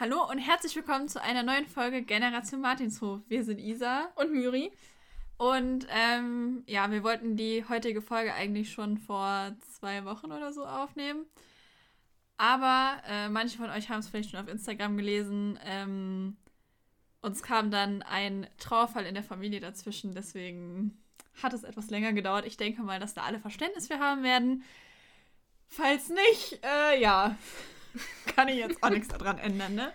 Hallo und herzlich willkommen zu einer neuen Folge Generation Martinshof. Wir sind Isa und Myri. Und ähm, ja, wir wollten die heutige Folge eigentlich schon vor zwei Wochen oder so aufnehmen. Aber äh, manche von euch haben es vielleicht schon auf Instagram gelesen. Ähm, uns kam dann ein Trauerfall in der Familie dazwischen. Deswegen hat es etwas länger gedauert. Ich denke mal, dass da alle Verständnis für haben werden. Falls nicht, äh, ja, kann ich jetzt auch nichts daran ändern, ne?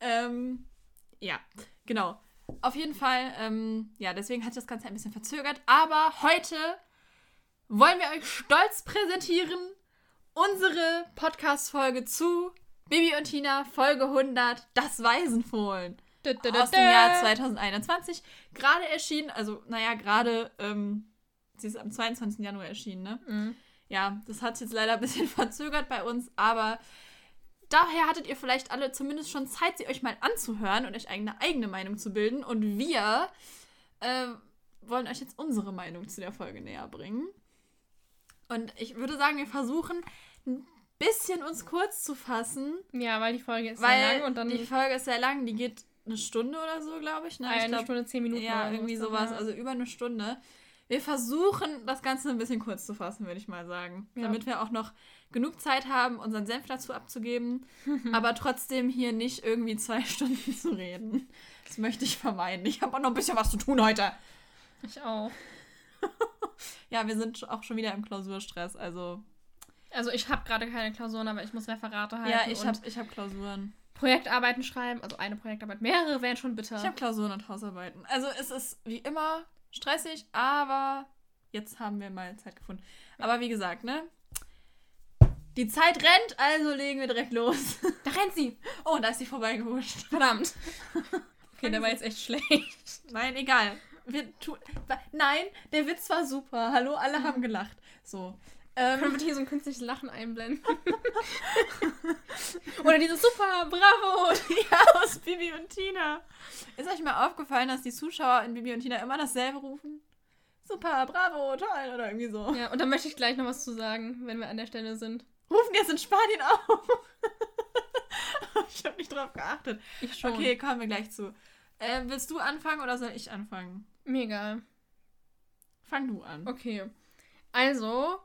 Ähm, ja, genau. Auf jeden Fall, ähm, ja, deswegen hat sich das Ganze ein bisschen verzögert. Aber heute wollen wir euch stolz präsentieren unsere Podcast-Folge zu Bibi und Tina, Folge 100, das Waisenfohlen. Aus dem Jahr 2021. Gerade erschienen, also, naja, gerade, ähm, sie ist am 22. Januar erschienen, ne? Mhm. Ja, das hat jetzt leider ein bisschen verzögert bei uns, aber daher hattet ihr vielleicht alle zumindest schon Zeit, sie euch mal anzuhören und euch eine eigene Meinung zu bilden. Und wir äh, wollen euch jetzt unsere Meinung zu der Folge näher bringen. Und ich würde sagen, wir versuchen ein bisschen uns kurz zu fassen. Ja, weil die Folge ist sehr lang und dann. Die Folge ist sehr lang, die geht eine Stunde oder so, glaube ich. Ne? Ja, ich eine Stunde, zehn Minuten. Ja, irgendwie sowas, ja. also über eine Stunde. Wir versuchen, das Ganze ein bisschen kurz zu fassen, würde ich mal sagen. Ja. Damit wir auch noch genug Zeit haben, unseren Senf dazu abzugeben, aber trotzdem hier nicht irgendwie zwei Stunden zu reden. Das möchte ich vermeiden. Ich habe auch noch ein bisschen was zu tun heute. Ich auch. ja, wir sind auch schon wieder im Klausurstress, also. Also ich habe gerade keine Klausuren, aber ich muss Referate halten. Ja, ich habe ich hab Klausuren. Projektarbeiten schreiben, also eine Projektarbeit, mehrere wären schon bitter. Ich habe Klausuren und Hausarbeiten. Also es ist wie immer stressig, aber jetzt haben wir mal Zeit gefunden. Aber wie gesagt, ne? Die Zeit rennt, also legen wir direkt los. Da rennt sie. Oh, da ist sie vorbeigehuscht. Verdammt. Okay, der war jetzt echt schlecht. Nein, egal. Wir Nein, der Witz war super. Hallo, alle haben gelacht. So. Ähm, Können wir hier so ein künstliches Lachen einblenden? Oder dieses super, bravo! Ja, aus Bibi und Tina. Ist euch mal aufgefallen, dass die Zuschauer in Bibi und Tina immer dasselbe rufen? Super, bravo, toll oder irgendwie so. Ja, und da möchte ich gleich noch was zu sagen, wenn wir an der Stelle sind. Rufen jetzt in Spanien auf? ich habe nicht drauf geachtet. Ich schon. Okay, kommen wir gleich zu. Äh, willst du anfangen oder soll ich anfangen? Mir egal. Fang du an. Okay. Also,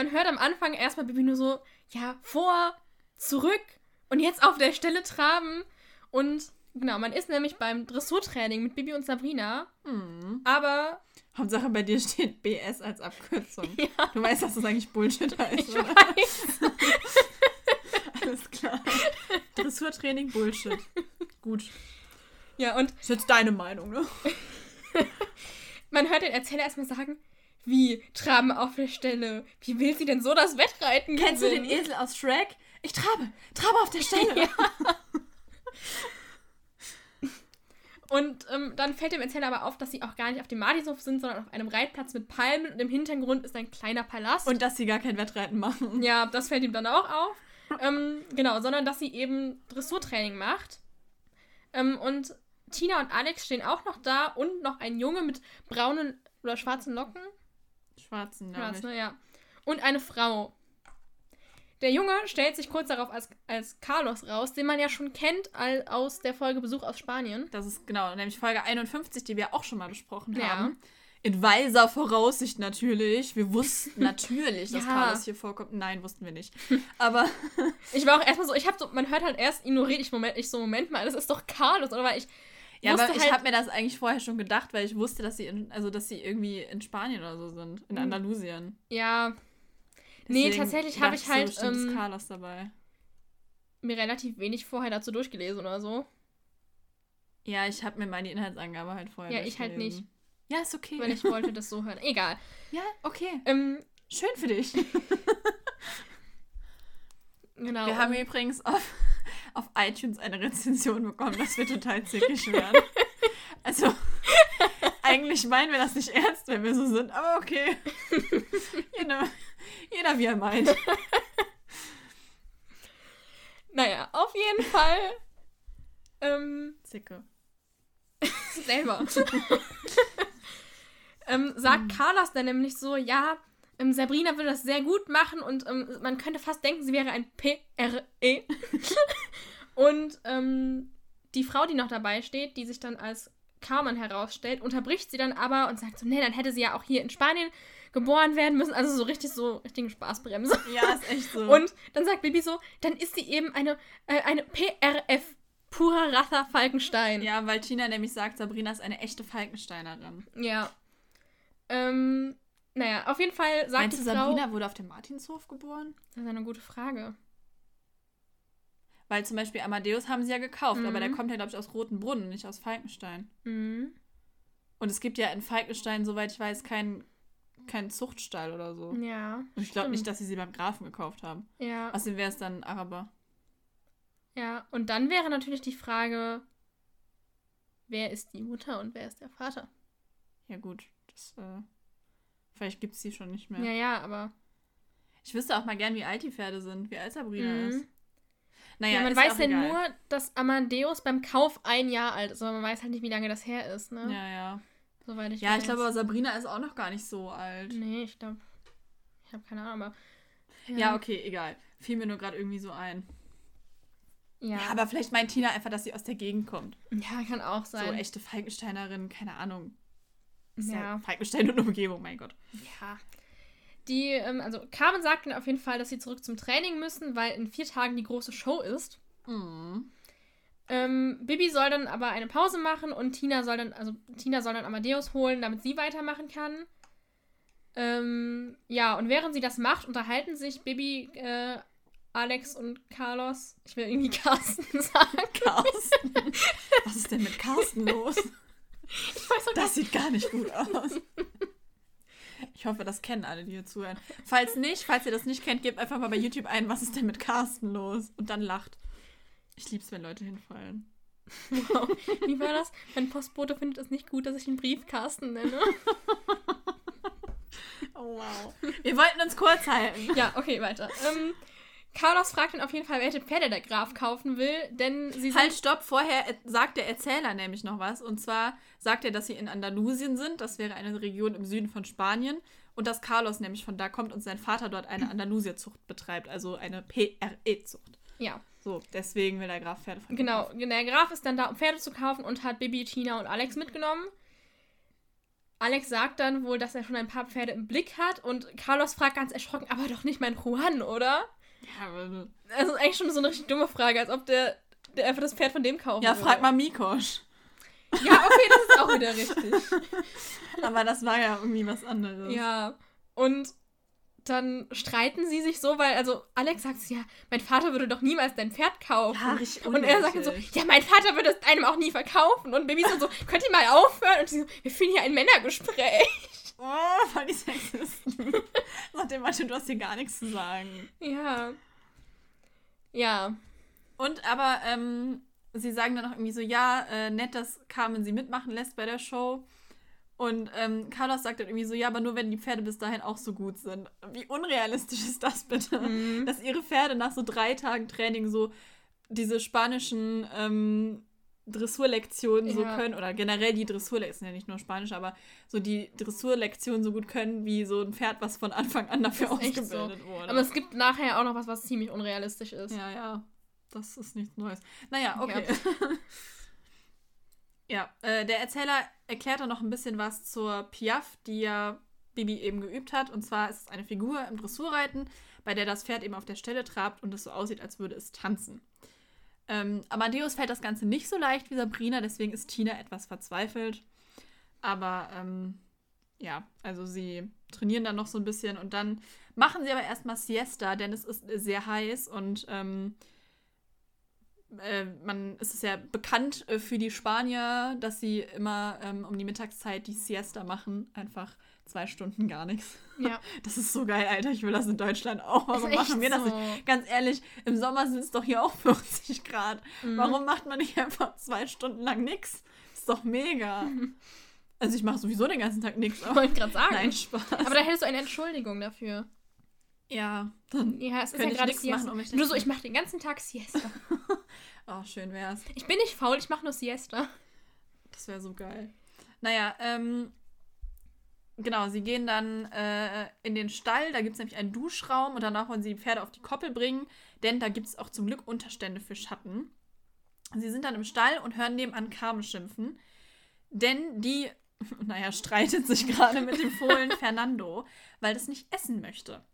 man hört am Anfang erstmal Bibi nur so, ja, vor, zurück und jetzt auf der Stelle traben. Und genau, man ist nämlich beim Dressurtraining mit Bibi und Sabrina. Mhm. Aber. Hauptsache bei dir steht BS als Abkürzung. Ja. Du weißt, dass das eigentlich Bullshit heißt, ich oder? weiß. Alles klar. Dressurtraining Bullshit. Gut. Ja, und. Das ist jetzt deine Meinung, ne? man hört den Erzähler erstmal sagen, wie traben auf der Stelle? Wie will sie denn so das Wettreiten Kennst gewinnen? du den Esel aus Shrek? Ich trabe, trabe auf der Stelle. ja. Und ähm, dann fällt dem Erzähler aber auf, dass sie auch gar nicht auf dem Martishof sind, sondern auf einem Reitplatz mit Palmen und im Hintergrund ist ein kleiner Palast. Und dass sie gar kein Wettreiten machen. Ja, das fällt ihm dann auch auf. ähm, genau, sondern dass sie eben Dressurtraining macht. Ähm, und Tina und Alex stehen auch noch da und noch ein Junge mit braunen oder schwarzen Locken. Schwarzen, Schwarz, ne, ja. Und eine Frau. Der Junge stellt sich kurz darauf als, als Carlos raus, den man ja schon kennt all, aus der Folge Besuch aus Spanien. Das ist genau, nämlich Folge 51, die wir auch schon mal besprochen ja. haben. In weiser Voraussicht natürlich. Wir wussten natürlich, dass ja. Carlos hier vorkommt. Nein, wussten wir nicht. Aber. ich war auch erstmal so, ich habe so, man hört halt erst ignoriert ich Moment, ich so, Moment mal, das ist doch Carlos, oder? Weil ich ja, aber ich halt habe mir das eigentlich vorher schon gedacht, weil ich wusste, dass sie in, also dass sie irgendwie in Spanien oder so sind, in hm. Andalusien. Ja. Deswegen nee, tatsächlich habe ich halt so, ähm, Carlos dabei. mir relativ wenig vorher dazu durchgelesen oder so. Ja, ich habe mir mal die Inhaltsangabe halt vorher Ja, ich halt nicht. Ja, ist okay. Weil ich wollte das so hören. Egal. Ja, okay. Ähm, Schön für dich. genau. Wir haben übrigens auf auf iTunes eine Rezension bekommen, dass wir total zickig werden. Also, eigentlich meinen wir das nicht ernst, wenn wir so sind, aber okay. jeder, jeder wie er meint. Naja, auf jeden Fall. Ähm, Zicke. selber. ähm, sagt mhm. Carlos dann nämlich so, ja, ähm, Sabrina würde das sehr gut machen und ähm, man könnte fast denken, sie wäre ein PRE. Und ähm, die Frau, die noch dabei steht, die sich dann als Carmen herausstellt, unterbricht sie dann aber und sagt so, nee, dann hätte sie ja auch hier in Spanien geboren werden müssen. Also so richtig so, richtige Spaßbremse. Ja, ist echt so. Und dann sagt Bibi so, dann ist sie eben eine, äh, eine PRF, purer Ratha Falkenstein. ja, weil Tina nämlich sagt, Sabrina ist eine echte Falkensteinerin. Ja. Ähm, naja, auf jeden Fall sagt Meinst die du, Frau... Sabrina wurde auf dem Martinshof geboren? Das ist eine gute Frage. Weil zum Beispiel Amadeus haben sie ja gekauft, Mhm. aber der kommt ja, glaube ich, aus Rotenbrunn nicht aus Falkenstein. Mhm. Und es gibt ja in Falkenstein, soweit ich weiß, keinen kein Zuchtstall oder so. Ja. Und ich glaube nicht, dass sie sie beim Grafen gekauft haben. Ja. Außerdem wäre es dann ein Araber. Ja. Und dann wäre natürlich die Frage, wer ist die Mutter und wer ist der Vater? Ja, gut. Das, äh, vielleicht gibt es die schon nicht mehr. Ja, ja, aber. Ich wüsste auch mal gern, wie alt die Pferde sind, wie alt Sabrina Mhm. ist. Naja, Ja, man ja weiß ja nur, dass Amadeus beim Kauf ein Jahr alt ist, aber man weiß halt nicht, wie lange das her ist, ne? Ja, ja. Soweit ich Ja, weiß. ich glaube aber, Sabrina ist auch noch gar nicht so alt. Nee, ich glaube. Ich habe keine Ahnung, aber. Ja, okay, egal. Fiel mir nur gerade irgendwie so ein. Ja. Ja, aber vielleicht meint Tina einfach, dass sie aus der Gegend kommt. ja, kann auch So sein. echte Falkensteinerin, keine Ahnung. Ist ja. ja. Falkenstein und Umgebung, mein Gott. Ja. Die, ähm, also Carmen sagt dann auf jeden Fall, dass sie zurück zum Training müssen, weil in vier Tagen die große Show ist. Mhm. Ähm, Bibi soll dann aber eine Pause machen und Tina soll dann, also Tina soll dann Amadeus holen, damit sie weitermachen kann. Ähm, ja, und während sie das macht, unterhalten sich Bibi, äh, Alex und Carlos. Ich will irgendwie Carsten sagen. Carsten. Was ist denn mit Carsten los? Ich weiß auch Das sieht gar nicht gut aus. Ich hoffe, das kennen alle, die hier zuhören. Falls nicht, falls ihr das nicht kennt, gebt einfach mal bei YouTube ein, was ist denn mit Carsten los? Und dann lacht. Ich lieb's, wenn Leute hinfallen. Wow. Wie war das? Mein Postbote findet es nicht gut, dass ich den Brief Carsten nenne. Oh wow. Wir wollten uns kurz halten. Ja, okay, weiter. Ähm, Carlos fragt dann auf jeden Fall, welche Pferde der Graf kaufen will, denn sie. Halt, stopp. Vorher sagt der Erzähler nämlich noch was. Und zwar sagt er, dass sie in Andalusien sind. Das wäre eine Region im Süden von Spanien. Und dass Carlos nämlich von da kommt und sein Vater dort eine Andalusierzucht betreibt. Also eine PRE-Zucht. Ja, So, deswegen will der Graf Pferde von genau. kaufen. Der Graf ist dann da, um Pferde zu kaufen und hat Bibi, Tina und Alex mitgenommen. Alex sagt dann wohl, dass er schon ein paar Pferde im Blick hat und Carlos fragt ganz erschrocken, aber doch nicht mein Juan, oder? Ja, aber- Das ist eigentlich schon so eine richtig dumme Frage, als ob der, der einfach das Pferd von dem kaufen ja würde. frag mal Mikosch. Ja, okay, das ist auch wieder richtig. Aber das war ja irgendwie was anderes. Ja, und dann streiten sie sich so, weil, also Alex sagt so, ja, mein Vater würde doch niemals dein Pferd kaufen. Ja, richtig Und er sagt dann so, ja, mein Vater würde es einem auch nie verkaufen. Und Baby so, könnt ihr mal aufhören? Und sie so, wir führen hier ein Männergespräch. Oh, voll die Sexisten. Nach dem Motto, du hast hier gar nichts zu sagen. Ja. Ja. Und aber ähm, sie sagen dann auch irgendwie so, ja, äh, nett, dass Carmen sie mitmachen lässt bei der Show. Und ähm, Carlos sagt dann irgendwie so, ja, aber nur wenn die Pferde bis dahin auch so gut sind. Wie unrealistisch ist das bitte? Mhm. Dass ihre Pferde nach so drei Tagen Training so diese spanischen ähm, Dressurlektionen so Ja. können. Oder generell die Dressurlektionen, ja nicht nur Spanisch, aber so die Dressurlektionen so gut können, wie so ein Pferd, was von Anfang an dafür ausgebildet wurde. Aber es gibt nachher auch noch was, was ziemlich unrealistisch ist. Ja, ja. Das ist nichts Neues. Naja, okay. Ja, äh, der Erzähler erklärt dann noch ein bisschen was zur Piaf, die ja Bibi eben geübt hat. Und zwar ist es eine Figur im Dressurreiten, bei der das Pferd eben auf der Stelle trabt und es so aussieht, als würde es tanzen. Ähm, Amadeus fällt das Ganze nicht so leicht wie Sabrina, deswegen ist Tina etwas verzweifelt. Aber ähm, ja, also sie trainieren dann noch so ein bisschen und dann machen sie aber erstmal Siesta, denn es ist sehr heiß und ähm, äh, man es ist ja bekannt äh, für die Spanier, dass sie immer ähm, um die Mittagszeit die Siesta machen. Einfach zwei Stunden gar nichts. Ja. Das ist so geil, Alter. Ich will das in Deutschland auch. Warum machen wir das nicht? Ganz ehrlich, im Sommer sind es doch hier auch 40 Grad. Mhm. Warum macht man nicht einfach zwei Stunden lang nichts? Ist doch mega. Also ich mache sowieso den ganzen Tag nichts. Ich wollte gerade sagen. Nein, Spaß. Aber da hättest du eine Entschuldigung dafür. ja, dann. Ja, es ist ja gerade nichts Siesta. machen, um mich du so, ich mache den ganzen Tag Siesta. Oh, schön wär's. Ich bin nicht faul, ich mache nur Siesta. Das wäre so geil. Naja, ähm, genau, sie gehen dann äh, in den Stall, da gibt es nämlich einen Duschraum und danach wollen sie die Pferde auf die Koppel bringen, denn da gibt es auch zum Glück Unterstände für Schatten. Sie sind dann im Stall und hören nebenan Carmen schimpfen, denn die, naja, streitet sich gerade mit dem Fohlen Fernando, weil das nicht essen möchte.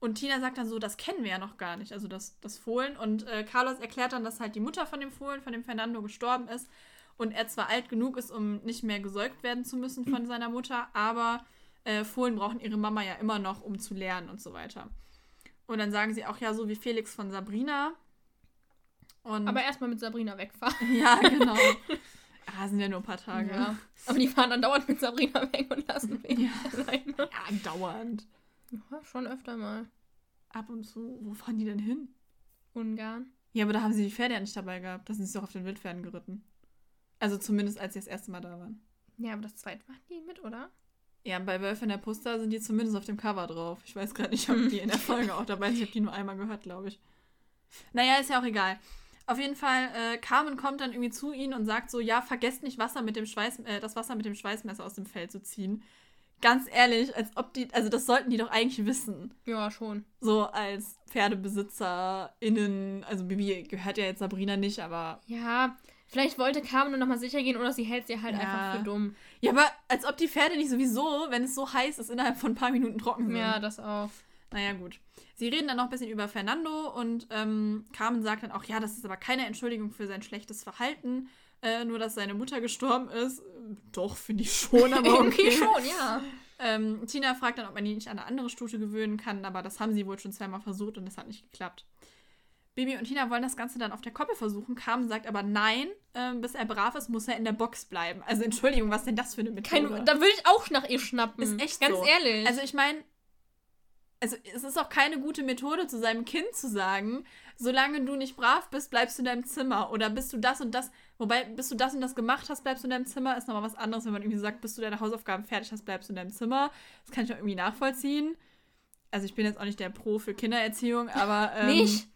Und Tina sagt dann so, das kennen wir ja noch gar nicht, also das, das Fohlen. Und äh, Carlos erklärt dann, dass halt die Mutter von dem Fohlen, von dem Fernando, gestorben ist und er zwar alt genug ist, um nicht mehr gesäugt werden zu müssen von seiner Mutter, aber äh, Fohlen brauchen ihre Mama ja immer noch, um zu lernen und so weiter. Und dann sagen sie auch, ja, so wie Felix von Sabrina. Und Aber erstmal mit Sabrina wegfahren. ja, genau. Ah, sind ja nur ein paar Tage. Ja. Aber die fahren dann dauernd mit Sabrina weg und lassen mich Ja. alleine. Ja, dauernd. Ja, schon öfter mal. Ab und zu. Wo fahren die denn hin? Ungarn. Ja, aber da haben sie die Pferde ja nicht dabei gehabt. Da sind sie doch auf den Wildpferden geritten. Also zumindest, als sie das erste Mal da waren. Ja, aber das zweite waren die mit, oder? Ja, bei Wölfe in der Puster sind die zumindest auf dem Cover drauf. Ich weiß gerade nicht, ob die in der Folge auch dabei sind. Ich habe die nur einmal gehört, glaube ich. Naja, ist ja auch egal. Auf jeden Fall, äh, Carmen kommt dann irgendwie zu ihnen und sagt so, ja, vergesst nicht, Wasser mit dem Schweiß, äh, das Wasser mit dem Schweißmesser aus dem Feld zu ziehen. Ganz ehrlich, als ob die, also das sollten die doch eigentlich wissen. Ja, schon. So als PferdebesitzerInnen, also Bibi gehört ja jetzt Sabrina nicht, aber. Ja, vielleicht wollte Carmen nur nochmal sicher gehen oder sie hält sie halt Ja. einfach für dumm. Ja, aber als ob die Pferde nicht sowieso, wenn es so heiß ist, innerhalb von ein paar Minuten trocken sind. Ja, das auch. Naja, gut. Sie reden dann noch ein bisschen über Fernando und ähm, Carmen sagt dann auch, ja, das ist aber keine Entschuldigung für sein schlechtes Verhalten, äh, nur dass seine Mutter gestorben ist. Doch, finde ich schon, aber okay. schon, ja. Ähm, Tina fragt dann, ob man ihn nicht an eine andere Stute gewöhnen kann, aber das haben sie wohl schon zweimal versucht und das hat nicht geklappt. Bibi und Tina wollen das Ganze dann auf der Koppel versuchen. Carmen sagt aber nein, ähm, bis er brav ist, muss er in der Box bleiben. Also Entschuldigung, was denn das für eine Methode? Kein, da würde ich auch nach ihr schnappen. Ist echt Ganz so. ehrlich. Also ich meine, also es ist auch keine gute Methode zu seinem Kind zu sagen, solange du nicht brav bist, bleibst du in deinem Zimmer. Oder bist du das und das, wobei, bis du das und das gemacht hast, bleibst du in deinem Zimmer, ist nochmal was anderes, wenn man irgendwie sagt, bis du deine Hausaufgaben fertig hast, bleibst du in deinem Zimmer. Das kann ich auch irgendwie nachvollziehen. Also ich bin jetzt auch nicht der Pro für Kindererziehung, aber. Ähm, nicht.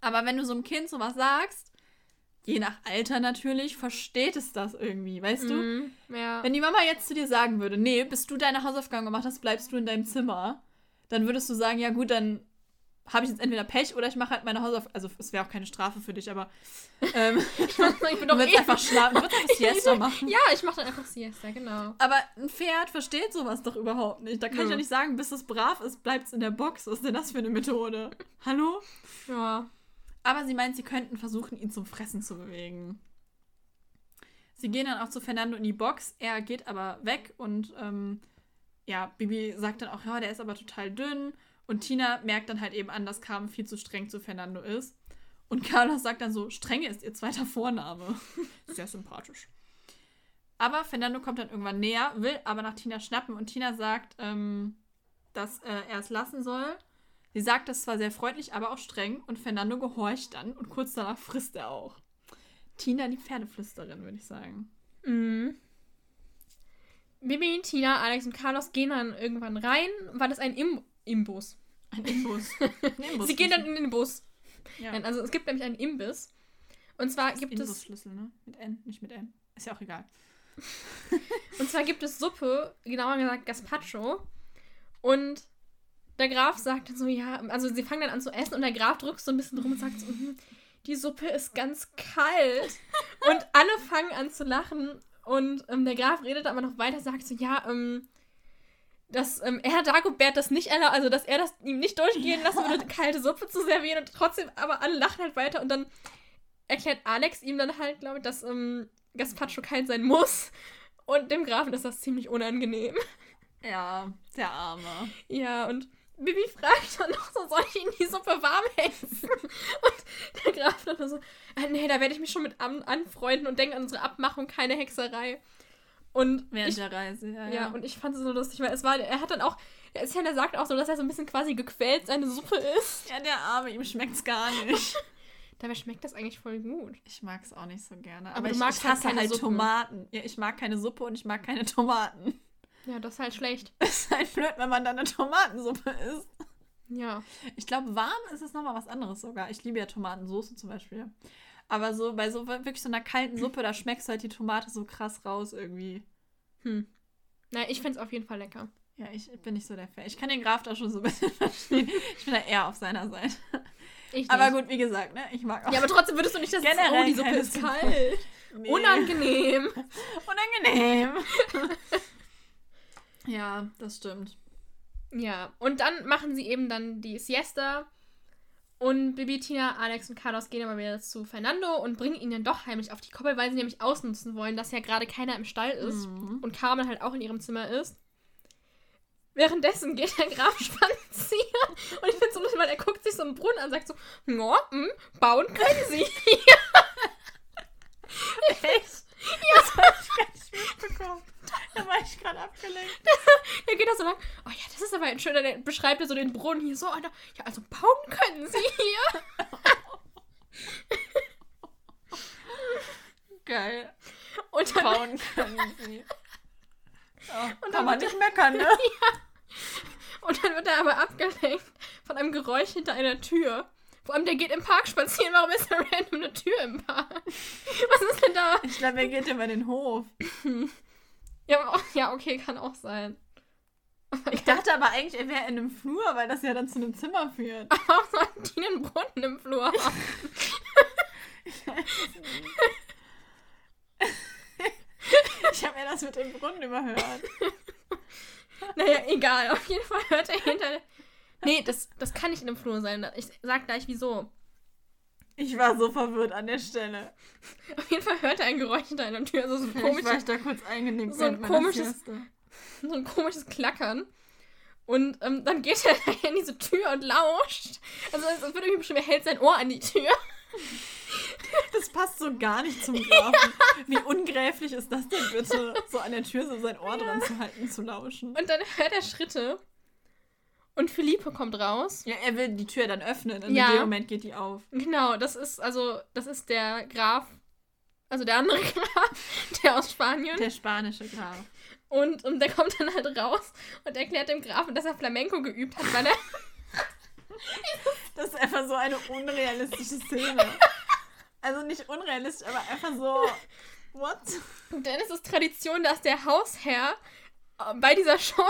Aber wenn du so einem Kind sowas sagst, je nach Alter natürlich, versteht es das irgendwie, weißt du? Mhm, ja. Wenn die Mama jetzt zu dir sagen würde, nee, bis du deine Hausaufgaben gemacht hast, bleibst du in deinem Zimmer, dann würdest du sagen, ja gut, dann habe ich jetzt entweder Pech oder ich mache halt meine Hausaufgaben. Also es wäre auch keine Strafe für dich, aber ähm, ich bin du doch eh einfach schlafen, du willst einfach Siesta machen. Ja, ich mache dann einfach Siesta, genau. Aber ein Pferd versteht sowas doch überhaupt nicht. Da kann ich Nö. ja nicht sagen, bis es brav ist, bleibt es in der Box. Was ist denn das für eine Methode? Hallo? Ja. Aber sie meint, sie könnten versuchen, ihn zum Fressen zu bewegen. Sie gehen dann auch zu Fernando in die Box. Er geht aber weg und ähm, ja, Bibi sagt dann auch, ja, der ist aber total dünn. Und Tina merkt dann halt eben an, dass Carmen viel zu streng zu Fernando ist. Und Carlos sagt dann so, Strenge ist ihr zweiter Vorname. Sehr sympathisch. Aber Fernando kommt dann irgendwann näher, will aber nach Tina schnappen und Tina sagt, ähm, dass äh, er es lassen soll. Sie sagt das zwar sehr freundlich, aber auch streng und Fernando gehorcht dann und kurz danach frisst er auch. Tina, die Pferdeflüsterin, würde ich sagen. Mhm. Bibi, Tina, Alex und Carlos gehen dann irgendwann rein, weil das ein Im Imbus. Ein Imbus. Ein Imbus Sie gehen dann in den Bus. ja. Also es gibt nämlich einen Imbiss. Und zwar gibt es Imbusschlüssel, ne? Mit N, nicht mit M. Ist ja auch egal. und zwar gibt es Suppe, genauer gesagt Gazpacho. Und der Graf sagt dann so, ja, also sie fangen dann an zu essen und der Graf drückt so ein bisschen rum und sagt so, "Mhm, die Suppe ist ganz kalt. und alle fangen an zu lachen und ähm, der Graf redet aber noch weiter, sagt so, ja, ähm, dass ähm, er Dagobert das nicht erlaubt, also dass er das ihm nicht durchgehen lassen würde, kalte Suppe zu servieren und trotzdem, aber alle lachen halt weiter und dann erklärt Alex ihm dann halt, glaube ich, dass ähm, Gazpacho kalt sein muss und dem Grafen ist das ziemlich unangenehm. Ja, der Arme. Ja, und Bibi fragt dann noch so, soll ich Ihnen die Suppe warm hetzen? Und der Graf dann nur so, ah, nee, da werde ich mich schon mit an anfreunden und denke an unsere Abmachung, keine Hexerei. Und Während ich, der Reise, ja. ja, und ich fand es so lustig, weil es war, er hat dann auch, der ist ja, der sagt auch so, dass er so ein bisschen quasi gequält seine Suppe isst. ja, der Arme, ihm schmeckt's gar nicht. Dabei schmeckt das eigentlich voll gut. Ich mag es auch nicht so gerne. Aber Aber, du ich, magst ich halt hasse keine halt Suppe. Tomaten. Ja, ich mag keine Suppe und ich mag keine Tomaten. Ja, das ist halt schlecht. Es ist halt blöd, wenn man dann eine Tomatensuppe isst. Ja. Ich glaube, warm ist es nochmal was anderes sogar. Ich liebe ja Tomatensoße zum Beispiel. Aber so bei so wirklich so einer kalten Suppe, da schmeckst du halt die Tomate so krass raus irgendwie. Hm. Na, ich finde es auf jeden Fall lecker. Ja, ich bin nicht so der Fan. Ich kann den Graf da schon so ein bisschen verstehen. Ich bin da eher auf seiner Seite. Ich Aber gut, wie gesagt, ne? Ich mag auch. Ja, aber trotzdem würdest du nicht das Generell Oh, die Suppe ist kalt. Nee. Unangenehm. Unangenehm. Ja, das stimmt. Ja, und dann machen sie eben dann die Siesta. Und Bibi, Tina, Alex und Carlos gehen aber wieder zu Fernando und bringen ihn dann doch heimlich auf die Koppel, weil sie nämlich ausnutzen wollen, dass ja gerade keiner im Stall ist Mhm. und Carmen halt auch in ihrem Zimmer ist. Währenddessen geht der Graf spazieren und ich finde so lustig, weil er guckt sich so einen Brunnen an und sagt so, ja, hm, bauen können sie. Echt? Ja. Das hab ich gar nicht mitbekommen. Da war ich gerade abgelenkt. Er geht da so lang, oh ja, das ist aber ein schöner, der beschreibt ja so den Brunnen hier so, da- ja, also bauen können sie hier. Geil. Und dann Bauen können sie. Ja, Und dann kann man nicht meckern, ne? Und dann wird er aber abgelenkt von einem Geräusch hinter einer Tür. Vor allem, der geht im Park spazieren. Warum ist da random eine Tür im Park? Was ist denn da? Ich glaube, er geht über den Hof. Ja, ja okay, kann auch sein. Ich dachte aber eigentlich, er wäre in einem Flur, weil das ja dann zu einem Zimmer führt. Warum sollten die einen Brunnen im Flur haben? Ich habe ja das mit dem Brunnen überhört. Naja, egal. Auf jeden Fall hört er hinter. Nee, das, das kann nicht in einem Flur sein. Ich sag gleich, wieso. Ich war so verwirrt an der Stelle. Auf jeden Fall hört er ein Geräusch hinter einer Tür. Also so ein Vielleicht war komisches, ich da kurz eingenickt. so ein komisches- so ein komisches Klackern. Und ähm, dann geht er in diese Tür und lauscht. Also es wird irgendwie beschrieben, er hält sein Ohr an die Tür. Das passt so gar nicht zum Grafen. Wie ungräflich ist das denn bitte, so an der Tür so sein Ohr dran zu halten, zu lauschen? Und dann hört er Schritte. Und Philippe kommt raus. Ja, er will die Tür dann öffnen und Ja. in dem Moment geht die auf. Genau, das ist also, das ist der Graf, also der andere Graf, der aus Spanien. Der spanische Graf. Und, und der kommt dann halt raus und erklärt dem Grafen, dass er Flamenco geübt hat, weil er. Das ist einfach so eine unrealistische Szene. Also nicht unrealistisch, aber einfach so. What? Denn es ist Tradition, dass der Hausherr bei dieser Show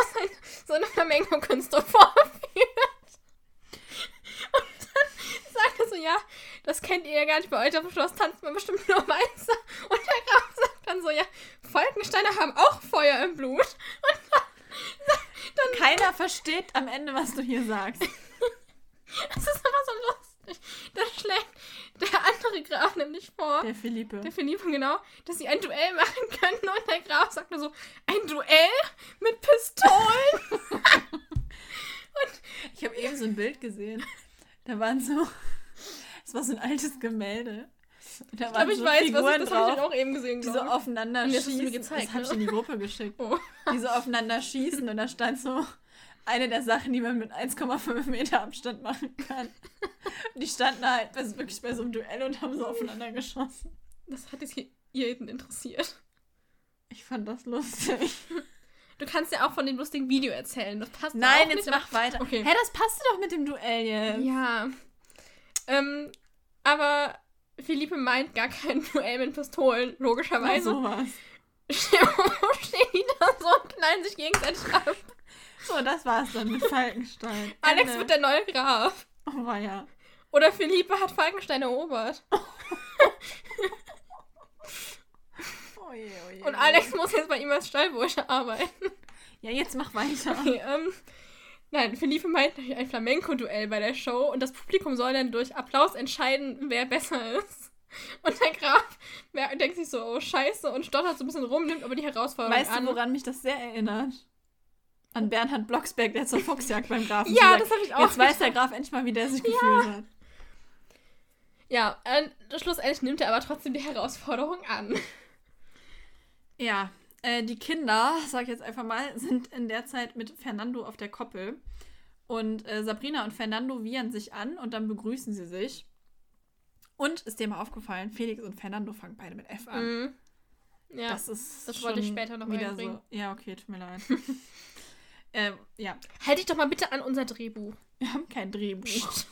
so eine Flamenco-Künste vorführt. Und dann sagt er so, ja, das kennt ihr ja gar nicht, bei euch auf dem Schloss tanzt man bestimmt nur Weiße. Und der Graf sagt dann so, ja, Falkensteine haben auch Feuer im Blut. Und dann, dann Keiner versteht am Ende, was du hier sagst. das ist aber so lustig. Da schlägt der andere Graf nämlich vor. Der Philippe. Der Philippe, genau, dass sie ein Duell machen können und der Graf sagt nur so, ein Duell mit Pistolen? Ich habe eben so ein Bild gesehen. Da waren so. Es war so ein altes Gemälde. Und da Ich glaube, ich so weiß, Figuren was das habe ich auch eben gesehen, die so ich. aufeinander Und schießen. gezeigt, das habe ich ne? in die Gruppe geschickt. Oh. Die so aufeinander schießen und da stand so eine der Sachen, die man mit 1,5 Meter Abstand machen kann. Die standen halt bei, wirklich bei so einem Duell und haben so aufeinander geschossen. Das hat jetzt hier jeden interessiert. Ich fand das lustig. Du kannst ja auch von dem lustigen Video erzählen. Das passt Nein, jetzt nicht, mach weiter. Okay. Hä, das passte doch mit dem Duell jetzt. Ja. Ähm, aber Philippe meint gar kein Duell mit Pistolen, logischerweise. sowas. stehen die da so und knallen sich gegenseitig ab. So, das war's dann mit Falkenstein. Alex Ende. wird der neue Graf. Oh, war ja. Oder Philippe hat Falkenstein erobert. Oh je, oh je, Und oh Alex muss jetzt bei ihm als Stallbursche arbeiten. Ja, jetzt mach weiter. Okay, ähm. Nein, Philippe meint natürlich ein Flamenco-Duell bei der Show und das Publikum soll dann durch Applaus entscheiden, wer besser ist. Und der Graf denkt sich so, oh scheiße, und stottert so ein bisschen rum, nimmt aber die Herausforderung Weißt du, an. woran mich das sehr erinnert? An Bernhard Blocksberg, der zur Fuchsjagd beim Grafen Ja, sagt, das habe ich auch Jetzt weiß der. Graf endlich mal, wie der sich gefühlt hat. Ja, äh, schlussendlich nimmt er aber trotzdem die Herausforderung an. Ja, äh, die Kinder, sag ich jetzt einfach mal, sind in der Zeit mit Fernando auf der Koppel. Und äh, Sabrina und Fernando wiehern sich an und dann begrüßen sie sich. Und ist dir mal aufgefallen, Felix und Fernando fangen beide mit F an. Mhm. Ja, Das ist das wollte ich später noch wieder einbringen. so. Ja, okay, tut mir leid. ähm, ja, halt dich doch mal bitte an unser Drehbuch. wir haben kein Drehbuch.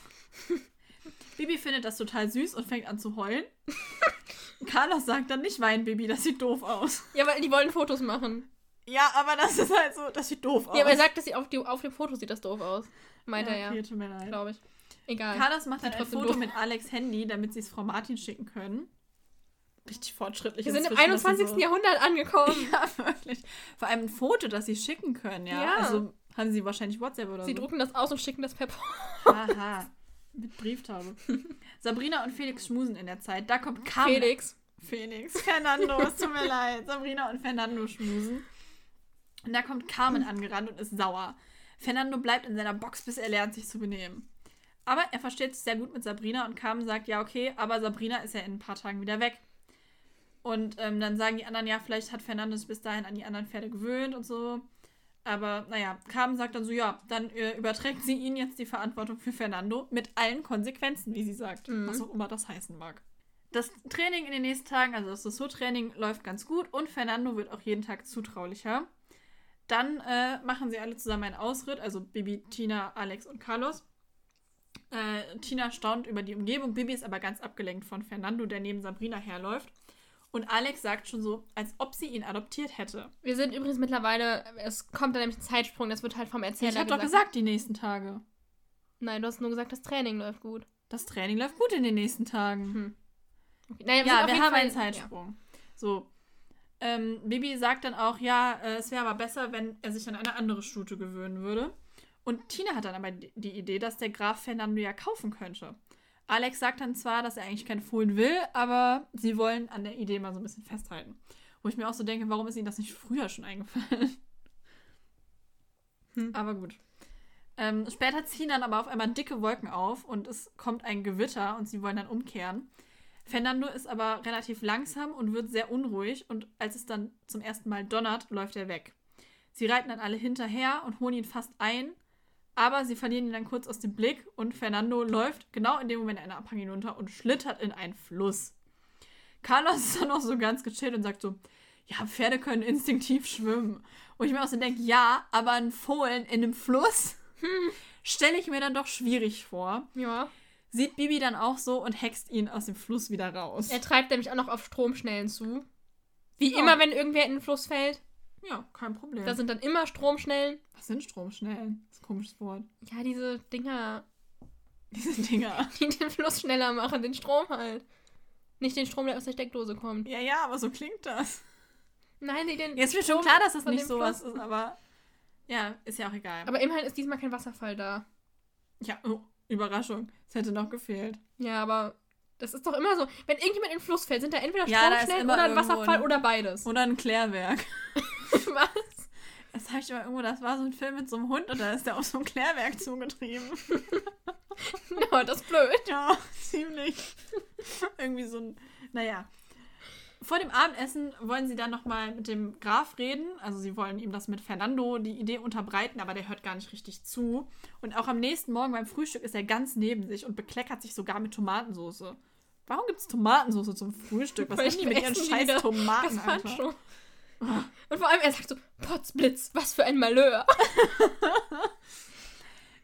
Bibi findet das total süß und fängt an zu heulen. Carlos sagt dann nicht weinen, Bibi, das sieht doof aus. Ja, weil die wollen Fotos machen. Ja, aber das ist halt so, das sieht doof aus. Ja, aber er sagt, dass sie auf, die, auf dem Foto sieht das doof aus. Meint ja, er ja, okay, tut mir leid. glaube ich. Egal. Carlos macht dann ein trotzdem Foto doof. mit Alex Handy, damit sie es Frau Martin schicken können. Richtig fortschrittlich. Wir sind im inzwischen, dass sie 21. so- Jahrhundert angekommen. Ja, wirklich. Vor allem ein Foto, das sie schicken können, ja. Ja. Also haben sie wahrscheinlich WhatsApp oder Sie so. drucken das aus und schicken das per Post. Aha. Mit Brieftaube. Sabrina und Felix schmusen in der Zeit. Da kommt Carmen. Felix. Felix. Fernando, es tut mir leid. Sabrina und Fernando schmusen. Und da kommt Carmen angerannt und ist sauer. Fernando bleibt in seiner Box, bis er lernt, sich zu benehmen. Aber er versteht sich sehr gut mit Sabrina und Carmen sagt, ja, okay, aber Sabrina ist ja in ein paar Tagen wieder weg. Und ähm, dann sagen die anderen, ja, vielleicht hat Fernando sich bis dahin an die anderen Pferde gewöhnt und so. Aber naja, Carmen sagt dann so, ja, dann äh, überträgt sie ihnen jetzt die Verantwortung für Fernando mit allen Konsequenzen, wie sie sagt. Mhm. Was auch immer das heißen mag. Das Training in den nächsten Tagen, also das Dessous-Training, läuft ganz gut und Fernando wird auch jeden Tag zutraulicher. Dann äh, machen sie alle zusammen einen Ausritt, also Bibi, Tina, Alex und Carlos. Äh, Tina staunt über die Umgebung, Bibi ist aber ganz abgelenkt von Fernando, der neben Sabrina herläuft. Und Alex sagt schon so, als ob sie ihn adoptiert hätte. Wir sind übrigens mittlerweile, es kommt dann nämlich ein Zeitsprung, das wird halt vom Erzähler Ich hab doch gesagt, die nächsten Tage. Nein, du hast nur gesagt, das Training läuft gut. Das Training läuft gut in den nächsten Tagen. Hm. Okay. Naja, Ja, sind auf wir haben Fall- einen Zeitsprung. So. Ähm, Bibi sagt dann auch, ja, äh, es wäre aber besser, wenn er sich an eine andere Stute gewöhnen würde. Und Tina hat dann aber die die Idee, dass der Graf Fernando ja kaufen könnte. Alex sagt dann zwar, dass er eigentlich kein Fohlen will, aber sie wollen an der Idee mal so ein bisschen festhalten. Wo ich mir auch so denke, warum ist ihnen das nicht früher schon eingefallen? Hm. Aber gut. Ähm, später ziehen dann aber auf einmal dicke Wolken auf und es kommt ein Gewitter und sie wollen dann umkehren. Fernando ist aber relativ langsam und wird sehr unruhig und als es dann zum ersten Mal donnert, läuft er weg. Sie reiten dann alle hinterher und holen ihn fast ein, aber sie verlieren ihn dann kurz aus dem Blick und Fernando läuft genau in dem Moment einen Abhang hinunter und schlittert in einen Fluss. Carlos ist dann auch so ganz gechillt und sagt so, ja, Pferde können instinktiv schwimmen. Und ich mir auch so denke, ja, aber ein Fohlen in einem Fluss stelle ich mir dann doch schwierig vor. Ja. Sieht Bibi dann auch so und hext ihn aus dem Fluss wieder raus. Er treibt nämlich auch noch auf Stromschnellen zu. Wie Ja. immer, wenn irgendwer in den Fluss fällt. Ja, kein Problem. Da sind dann immer Stromschnellen. Was sind Stromschnellen? Das ist ein komisches Wort. Ja, diese Dinger, Diese Dinger. die den Fluss schneller machen, den Strom halt. Nicht den Strom, der aus der Steckdose kommt. Ja, ja, aber so klingt das. Nein, die den Jetzt wird schon Strom klar, dass das nicht sowas Fluss- ist, aber ja, ist ja auch egal. Aber immerhin ist diesmal kein Wasserfall da. ja, oh, Überraschung. Es hätte noch gefehlt. Ja, aber das ist doch immer so. Wenn irgendjemand in den Fluss fällt, sind da entweder Ja, ist Stromschnellen immer oder ein Wasserfall ein- oder beides. Oder ein Klärwerk. Was? Das habe ich mal irgendwo, das war so ein Film mit so einem Hund und da ist der auf so ein Klärwerk zugetrieben. Ja, das ist blöd. Ja, ziemlich. Irgendwie so ein. Naja. Vor dem Abendessen wollen sie dann nochmal mit dem Graf reden. Also sie wollen ihm das mit Fernando die Idee unterbreiten, aber der hört gar nicht richtig zu. Und auch am nächsten Morgen beim Frühstück ist er ganz neben sich und bekleckert sich sogar mit Tomatensauce. Warum gibt es Tomatensauce zum Frühstück? Was haben die mit ihren scheiß Tomaten, Alter? Gazpacho. Und vor allem, er sagt so, Potzblitz, was für ein Malheur.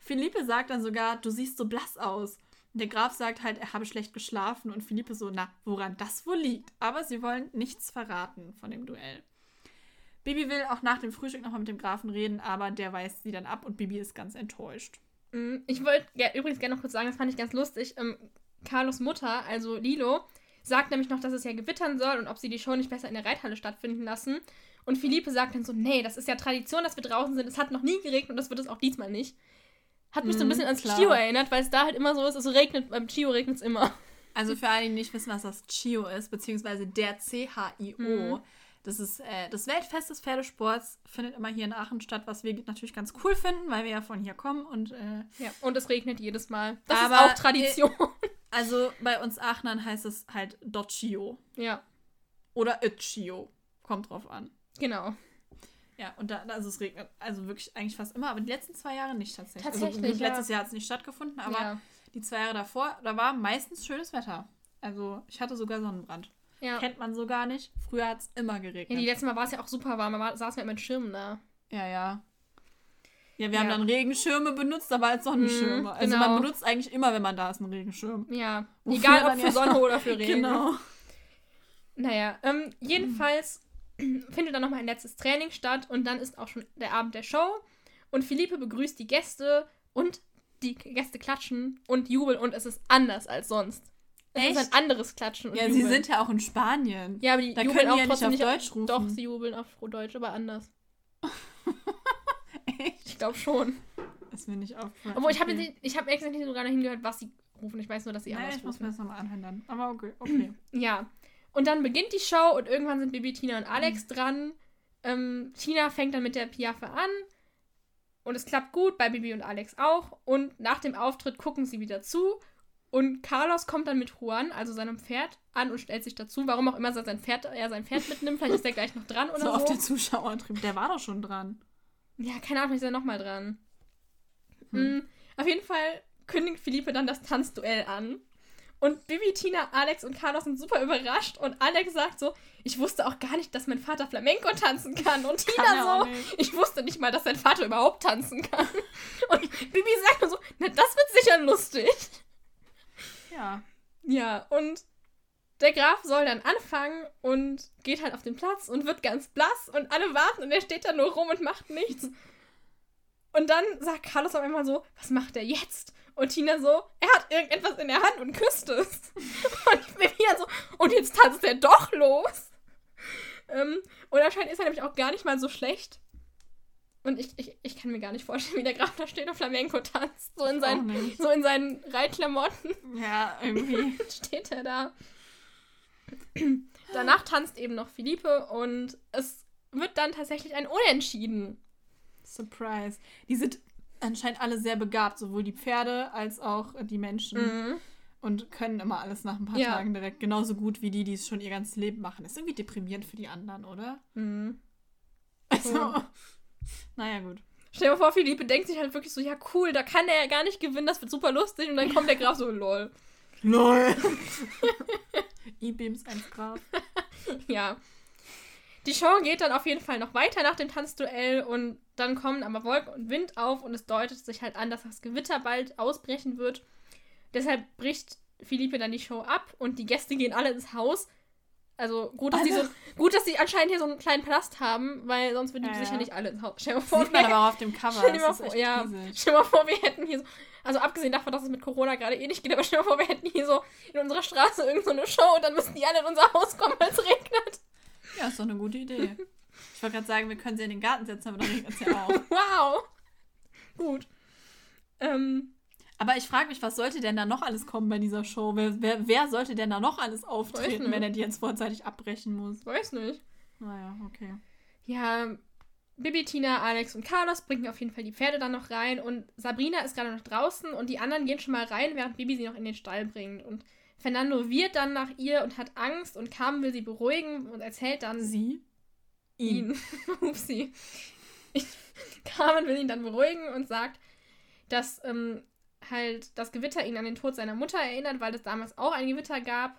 Philippe sagt dann sogar, du siehst so blass aus. Der Graf sagt halt, er habe schlecht geschlafen und Philippe so, na, woran das wohl liegt. Aber sie wollen nichts verraten von dem Duell. Bibi will auch nach dem Frühstück nochmal mit dem Grafen reden, aber der weist sie dann ab und Bibi ist ganz enttäuscht. Mm, Ich wollte ja, übrigens gerne noch kurz sagen, das fand ich ganz lustig. Ähm, Carlos Mutter, also Lilo, sagt nämlich noch, dass es ja gewittern soll und ob sie die Show nicht besser in der Reithalle stattfinden lassen. Und Philippe sagt dann so, nee, das ist ja Tradition, dass wir draußen sind. Es hat noch nie geregnet und das wird es auch diesmal nicht. Hat mich so ein Mhm, bisschen ans klar. Chio erinnert, weil es da halt immer so ist, es regnet, beim Chio regnet es immer. Also für alle, die nicht wissen, was das CHIO ist, beziehungsweise der CHIO, Mhm. das ist äh, das Weltfest des Pferdesports, findet immer hier in Aachen statt, was wir natürlich ganz cool finden, weil wir ja von hier kommen und äh, Ja, und es regnet jedes Mal. Das Aber, ist auch Tradition. Also bei uns Aachnern heißt es halt Docchio ja, oder Itchio, kommt drauf an. genau. Ja, und da, also es regnet also wirklich eigentlich fast immer, aber die letzten zwei Jahre nicht tatsächlich. Tatsächlich, also, ja. letztes Jahr hat es nicht stattgefunden, aber ja. die zwei Jahre davor, da war meistens schönes Wetter. Also ich hatte sogar Sonnenbrand. Ja. Kennt man so gar nicht. Früher hat es immer geregnet. ja, die letzten Mal war es ja auch super warm, da saßen wir mit Schirmen da. Ja, ja. Ja, wir haben Ja. dann Regenschirme benutzt, aber als Sonnenschirme. Mhm, Also genau. man benutzt eigentlich immer, wenn man da ist, einen Regenschirm. Ja, Wofür egal ob für Sonne oder für Regen. Genau. Naja, ähm, jedenfalls findet dann nochmal ein letztes Training statt und dann ist auch schon der Abend der Show und Philippe begrüßt die Gäste und die Gäste klatschen und jubeln und es ist anders als sonst. Es ist Echt? ein anderes Klatschen und Ja, Jubeln. sie sind ja auch in Spanien. Ja, aber die Da jubeln können auch ja nicht auf Deutsch rufen. Doch, sie jubeln auf Deutsch, aber anders. Echt? Ich glaube schon. Das ist mir nicht aufgefallen. Obwohl, ich habe okay. ich nicht sogar dahin gehört, was sie rufen. Ich weiß nur, dass sie Naja, anders ich muss rufen. mir das nochmal anhören dann. Aber okay, okay. Ja. Und dann beginnt die Show und irgendwann sind Bibi, Tina und Mhm. Alex dran. Ähm, Tina fängt dann mit der Piaffe an. Und es klappt gut, bei Bibi und Alex auch. Und nach dem Auftritt gucken sie wieder zu. Und Carlos kommt dann mit Juan, also seinem Pferd, an und stellt sich dazu. Warum auch immer sein Pferd, er sein Pferd mitnimmt. Vielleicht ist er gleich noch dran oder so so. auf der Zuschauertribüne. Der war doch schon dran. Ja, keine Ahnung, ist er nochmal dran. Hm. Mm, Auf jeden Fall kündigt Philippe dann das Tanzduell an. Und Bibi, Tina, Alex und Carlos sind super überrascht. Und Alex sagt so, ich wusste auch gar nicht, dass mein Vater Flamenco tanzen kann. Und Kann Tina auch so, ich wusste nicht mal, dass sein Vater überhaupt tanzen kann. Und Bibi sagt nur so, na, das wird sicher lustig. Ja. Ja, und der Graf soll dann anfangen und geht halt auf den Platz und wird ganz blass und alle warten und er steht da nur rum und macht nichts. Und dann sagt Carlos auf einmal so, was macht er jetzt? Und Tina so, er hat irgendetwas in der Hand und küsst es. Und Vivian so, und jetzt tanzt er doch los. Ähm, und anscheinend ist er nämlich auch gar nicht mal so schlecht. Und ich, ich, ich kann mir gar nicht vorstellen, wie der Graf da steht und Flamenco tanzt. So in seinen, so in seinen Reitklamotten Ja, irgendwie. steht er da. Danach tanzt eben noch Philippe und es wird dann tatsächlich ein Unentschieden. Surprise. Die sind anscheinend alle sehr begabt, sowohl die Pferde als auch die Menschen. Und können immer alles nach ein paar Ja. Tagen direkt genauso gut wie die, die es schon ihr ganzes Leben machen. Ist irgendwie deprimierend für die anderen, oder? Mhm. Also, Schon. naja, gut. Stell dir mal vor, Philippe denkt sich halt wirklich so, ja cool, da kann er ja gar nicht gewinnen, das wird super lustig. Und dann kommt der Graf so, lol. LOL. E-Beams 1 Graf. Ja. Die Show geht dann auf jeden Fall noch weiter nach dem Tanzduell und dann kommen aber Wolken und Wind auf und es deutet sich halt an, dass das Gewitter bald ausbrechen wird. Deshalb bricht Philippe dann die Show ab und die Gäste gehen alle ins Haus. Also gut, dass, die so, gut, dass die anscheinend hier so einen kleinen Palast haben, weil sonst würden die Ja, sicher ja. nicht alle ins Haus. Stell dir mal vor, Sieht man aber auch auf dem Cover. Stell dir mal vor, ja. Stell mal vor, wir hätten hier so, also abgesehen davon, dass es mit Corona gerade eh nicht geht, aber stell dir mal vor, wir hätten hier so in unserer Straße irgendeine so eine Show und dann müssten die alle in unser Haus kommen, weil es regnet. Ja, ist doch eine gute Idee. Ich wollte gerade sagen, wir können sie in den Garten setzen, aber dann regnet es ja auch. Wow. Gut. Ähm, Aber ich frage mich, was sollte denn da noch alles kommen bei dieser Show? Wer, wer, wer sollte denn da noch alles auftreten, wenn er die jetzt vorzeitig abbrechen muss? weiß nicht. Naja, okay. Ja, Bibi, Tina, Alex und Carlos bringen auf jeden Fall die Pferde dann noch rein und Sabrina ist gerade noch draußen und die anderen gehen schon mal rein, während Bibi sie noch in den Stall bringt. Und Fernando wird dann nach ihr und hat Angst und Carmen will sie beruhigen und erzählt dann Sie? Ihn. Upsi. Carmen will ihn dann beruhigen und sagt, dass ähm, halt das Gewitter ihn an den Tod seiner Mutter erinnert, weil es damals auch ein Gewitter gab.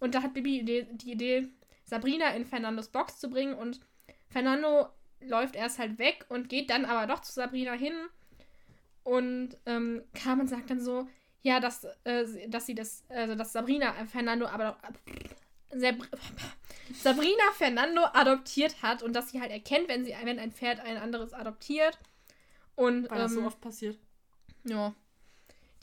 Und da hat Bibi die, Idee, Sabrina in Fernandos Box zu bringen und Fernando läuft erst halt weg und geht dann aber doch zu Sabrina hin. Und ähm, Carmen sagt dann so, ja, dass, äh, sie- dass sie das, also dass Sabrina äh, Fernando aber Sabr Sabrina Fernando adoptiert hat und dass sie halt erkennt, wenn sie wenn ein Pferd ein anderes adoptiert. Und Weil das so ähm, oft passiert. ja.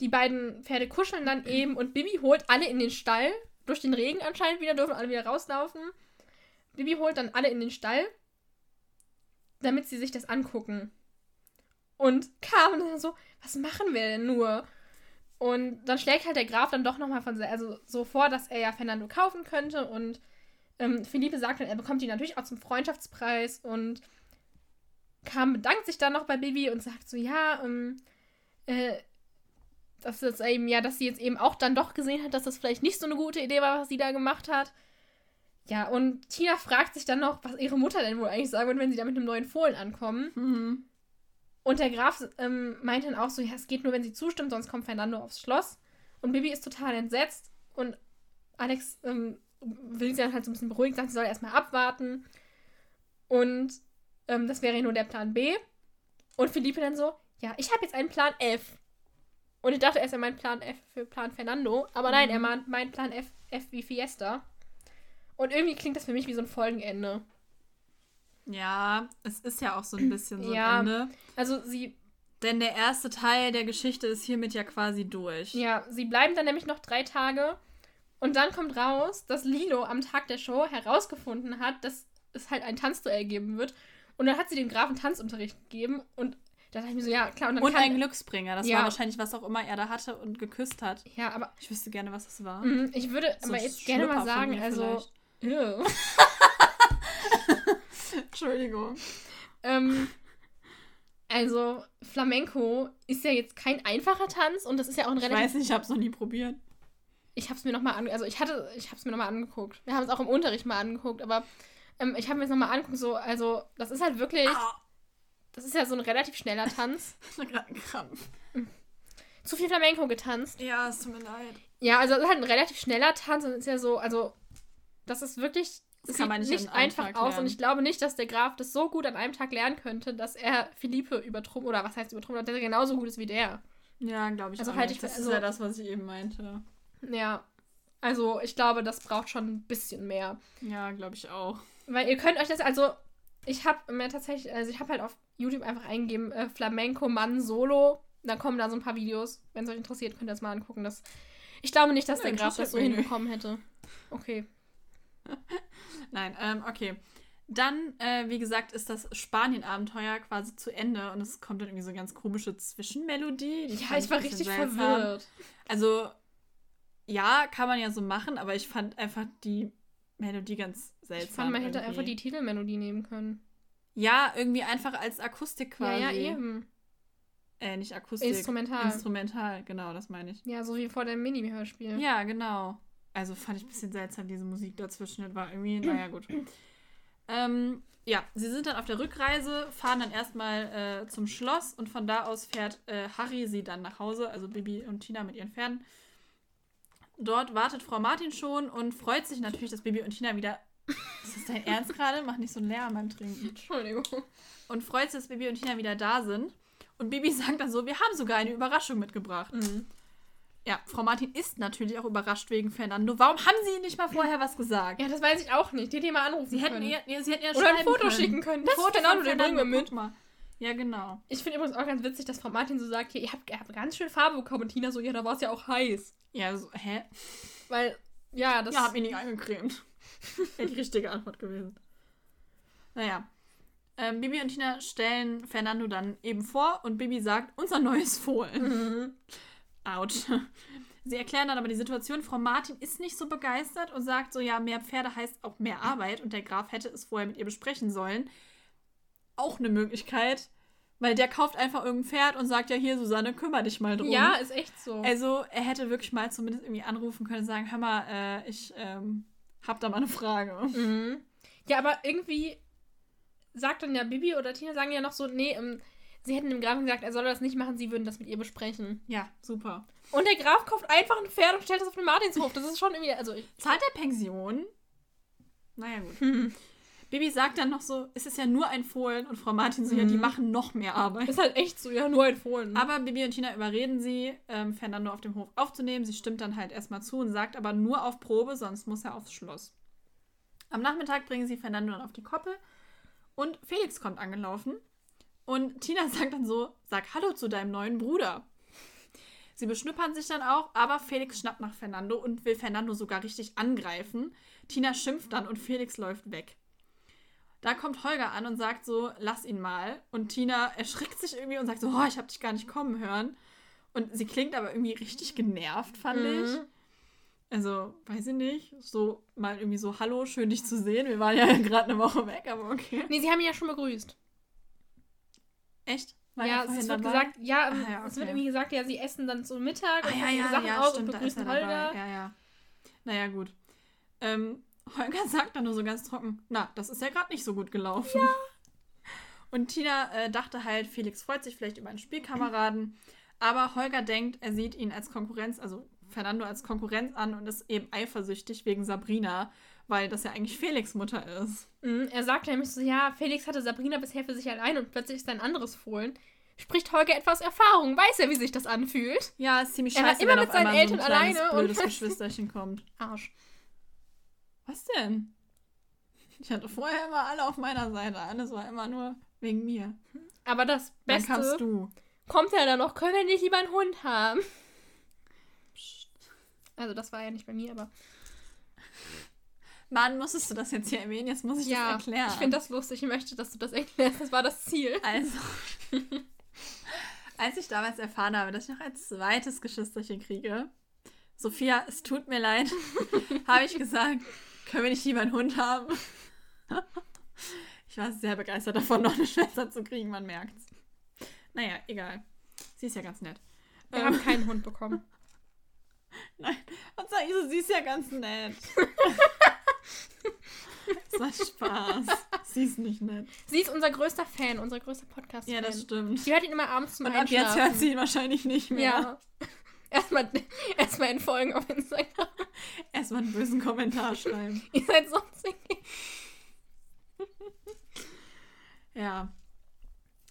Die beiden Pferde kuscheln dann eben und Bibi holt alle in den Stall. Durch den Regen anscheinend wieder, dürfen alle wieder rauslaufen. Bibi holt dann alle in den Stall, damit sie sich das angucken. Und Carmen dann so, was machen wir denn nur? Und dann schlägt halt der Graf dann doch nochmal von also so vor, dass er ja Fernando kaufen könnte. Und ähm, Philippe sagt dann, er bekommt ihn natürlich auch zum Freundschaftspreis. Und Carmen bedankt sich dann noch bei Bibi und sagt so, ja, ähm, äh, dass das eben, ja, dass sie jetzt eben auch dann doch gesehen hat, dass das vielleicht nicht so eine gute Idee war, was sie da gemacht hat. Ja, und Tina fragt sich dann noch, was ihre Mutter denn wohl eigentlich sagen würde, wenn sie da mit einem neuen Fohlen ankommen. Mhm. Und der Graf ähm, meint dann auch so, ja, es geht nur, wenn sie zustimmt, sonst kommt Fernando aufs Schloss. Und Bibi ist total entsetzt und Alex ähm, will sie dann halt so ein bisschen beruhigen, sagt, sie soll erstmal abwarten. Und ähm, das wäre nur der Plan B. Und Philippe dann so, ja, ich habe jetzt einen Plan F. Und ich dachte erst, er meint Plan F für Plan Fernando. Aber nein, Mhm. er meint, meint Plan F, F wie Fiesta. Und irgendwie klingt das für mich wie so ein Folgenende. Ja, es ist ja auch so ein bisschen so Ja. ein Ende. Also sie Denn der erste Teil der Geschichte ist hiermit ja quasi durch. Ja, sie bleiben dann nämlich noch drei Tage. Und dann kommt raus, dass Lilo am Tag der Show herausgefunden hat, dass es halt ein Tanzduell geben wird. Und dann hat sie dem Grafen Tanzunterricht gegeben. Und da dachte ich mir so, ja, klar. Und, dann Und kann, ein Glücksbringer. Das Ja. war wahrscheinlich, was auch immer er da hatte und geküsst hat. Ja, aber Ich wüsste gerne, was das war. mm, ich würde So aber jetzt gerne mal sagen, also. Entschuldigung. ähm, also, Flamenco ist ja jetzt kein einfacher Tanz und das ist ja auch ein Ich relativ weiß nicht, ich habe es noch nie probiert. ich habe es mir nochmal an, also ich hatte, ich habe es mir nochmal angeguckt. Wir haben es auch im Unterricht mal angeguckt, aber ähm, ich habe mir es nochmal angeguckt, so, also das ist halt wirklich, Ah, das ist ja so ein relativ schneller Tanz. Krampf. Zu viel Flamenco getanzt. Ja, es tut mir leid. Ja, also es ist halt ein relativ schneller Tanz und es ist ja so, also das ist wirklich, Das sieht nicht nicht einfach Tag aus und lernen. ich glaube nicht, dass der Graf das so gut an einem Tag lernen könnte, dass er Philippe übertrumpft, oder was heißt übertrumpft, dass er genauso gut ist wie der. Ja, glaube ich Also auch halte nicht. ich Das also- ist ja das, was ich eben meinte. Ja, also ich glaube, das braucht schon ein bisschen mehr. Ja, glaube ich auch. Weil ihr könnt euch das, also ich habe mir tatsächlich, also ich habe halt auf YouTube einfach eingegeben, äh, Flamenco Mann Solo. Dann kommen da so ein paar Videos. Wenn es euch interessiert, könnt ihr das mal angucken. Das, ich glaube nicht, dass Nö, der Graf das so hinbekommen hätte. Okay. Nein, ähm, okay. Dann, äh, wie gesagt, ist das Spanien-Abenteuer quasi zu Ende und es kommt dann irgendwie so eine ganz komische Zwischenmelodie. die Ja, ich war richtig seltsam. verwirrt. Also, ja, kann man ja so machen, aber ich fand einfach die Melodie ganz seltsam. Ich fand, man hätte irgendwie. einfach die Titelmelodie nehmen können. Ja, irgendwie einfach als Akustik quasi. Ja, ja, eben. Äh, nicht Akustik. Instrumental. Instrumental, genau, das meine ich. Ja, so wie vor dem Mini-Hörspiel. Ja, genau. Also fand ich ein bisschen seltsam, diese Musik dazwischen. Das war irgendwie, naja, gut. ähm, ja, sie sind dann auf der Rückreise, fahren dann erstmal äh, zum Schloss und von da aus fährt äh, Harry sie dann nach Hause, also Bibi und Tina mit ihren Pferden. Dort wartet Frau Martin schon und freut sich natürlich, dass Bibi und Tina wieder. Ist das dein Ernst gerade? Mach nicht so einen Lärm beim Trinken. Entschuldigung. Und freut sich, dass Bibi und Tina wieder da sind. Und Bibi sagt dann so: Wir haben sogar eine Überraschung mitgebracht. Mhm. Ja, Frau Martin ist natürlich auch überrascht wegen Fernando. Warum haben sie nicht mal vorher was gesagt? Ja, das weiß ich auch nicht. Die hätte ihr mal anrufen sie hätten können. ihr, ihr, sie hätten ihr Oder ein Foto können. schicken können. Das Foto Fernando, von den bringen wir Fernando, mit. mal. Ja, genau. Ich finde übrigens auch ganz witzig, dass Frau Martin so sagt, hier, ihr habt, ihr habt ganz schön Farbe bekommen. Und Tina so, ja, da war es ja auch heiß. Ja, so, hä? Weil, ja, das... ja, hab mich nicht eingecremt. Wäre die richtige Antwort gewesen. Naja. Ähm, Bibi und Tina stellen Fernando dann eben vor und Bibi sagt, unser neues Fohlen. Mhm. Autsch. Sie erklären dann aber die Situation. Frau Martin ist nicht so begeistert und sagt so, ja, mehr Pferde heißt auch mehr Arbeit und der Graf hätte es vorher mit ihr besprechen sollen. Auch eine Möglichkeit, weil der kauft einfach irgendein Pferd und sagt, ja, hier, Susanne, kümmere dich mal drum. Ja, ist echt so. Also, er hätte wirklich mal zumindest irgendwie anrufen können und sagen, hör mal, äh, ich ähm, hab da mal eine Frage. Mhm. Ja, aber irgendwie sagt dann ja Bibi oder Tina sagen ja noch so, nee, ähm, sie hätten dem Grafen gesagt, er solle das nicht machen, sie würden das mit ihr besprechen. Ja, super. Und der Graf kauft einfach ein Pferd und stellt das auf den Martinshof. Das ist schon irgendwie, also ich, Zahlt er Pension? Naja, gut. hm. Bibi sagt dann noch so, es ist ja nur ein Fohlen und Frau Martin so, ja, die Mhm. machen noch mehr Arbeit. ist halt echt so, ja, nur ein Fohlen. Aber Bibi und Tina überreden sie, ähm, Fernando auf dem Hof aufzunehmen. Sie stimmt dann halt erstmal zu und sagt aber nur auf Probe, sonst muss er aufs Schloss. Am Nachmittag bringen sie Fernando dann auf die Koppel und Felix kommt angelaufen. Und Tina sagt dann so: Sag Hallo zu deinem neuen Bruder. Sie beschnuppern sich dann auch, aber Felix schnappt nach Fernando und will Fernando sogar richtig angreifen. Tina schimpft dann und Felix läuft weg. Da kommt Holger an und sagt so, lass ihn mal. Und Tina erschrickt sich irgendwie und sagt so, oh, ich hab dich gar nicht kommen hören. Und sie klingt aber irgendwie richtig genervt, fand ich. Mhm. Also, weiß ich nicht. So mal irgendwie so, hallo, schön dich zu sehen. Wir waren ja gerade eine Woche weg, aber okay. Nee, sie haben ihn ja schon begrüßt. Echt? War ja, es wird dabei? gesagt, ja, ähm, Ah, ja, es wird okay. irgendwie gesagt, ja, sie essen dann zu Mittag Ah, und ja, ja, Sachen ja, aus stimmt, und begrüßen er. Holger. Ja, ja. Naja, gut. Ähm, Holger sagt dann nur so ganz trocken, na, das ist ja gerade nicht so gut gelaufen. Ja. Und Tina äh, dachte halt, Felix freut sich vielleicht über einen Spielkameraden, aber Holger denkt, er sieht ihn als Konkurrenz, also Fernando als Konkurrenz an und ist eben eifersüchtig wegen Sabrina, weil das ja eigentlich Felix Mutter ist. Mhm, er sagt nämlich so, ja, Felix hatte Sabrina bisher für sich allein und plötzlich ist ein anderes Fohlen. Spricht Holger etwas Erfahrung, weiß er, wie sich das anfühlt. Ja, ist ziemlich Er war scheiße, immer wenn mit seinen so ein Eltern alleine und- blödes Geschwisterchen kommt. Arsch. Was denn? Ich hatte vorher immer alle auf meiner Seite. Alles war immer nur wegen mir. Aber das Dann Beste kamst du. kommt er dann noch, können wir nicht lieber einen Hund haben? Also das war ja nicht bei mir, aber. Mann, musstest du das jetzt hier erwähnen? Jetzt muss ich ja, das erklären. Ich finde das lustig. Ich möchte, dass du das erklärst. Das war das Ziel. Also, als ich damals erfahren habe, dass ich noch ein zweites Geschwisterchen kriege, Sophia, es tut mir leid, habe ich gesagt, können wir nicht lieber einen Hund haben? ich war sehr begeistert davon, noch eine Schwester zu kriegen, man merkt's. Naja, egal. Sie ist ja ganz nett. Wir haben keinen Hund bekommen. Nein, und sag ich so, sie ist ja ganz nett. Das war Spaß. Sie ist nicht nett. Sie ist unser größter Fan, unser größter Podcast-Fan. Ja, das stimmt. Sie hört ihn immer abends zum Und ab Einschlafen. jetzt hört sie ihn wahrscheinlich nicht mehr. Ja. Erstmal erstmal in Folgen auf Instagram. Erstmal einen bösen Kommentar schreiben. Ihr seid so zickig. Ja.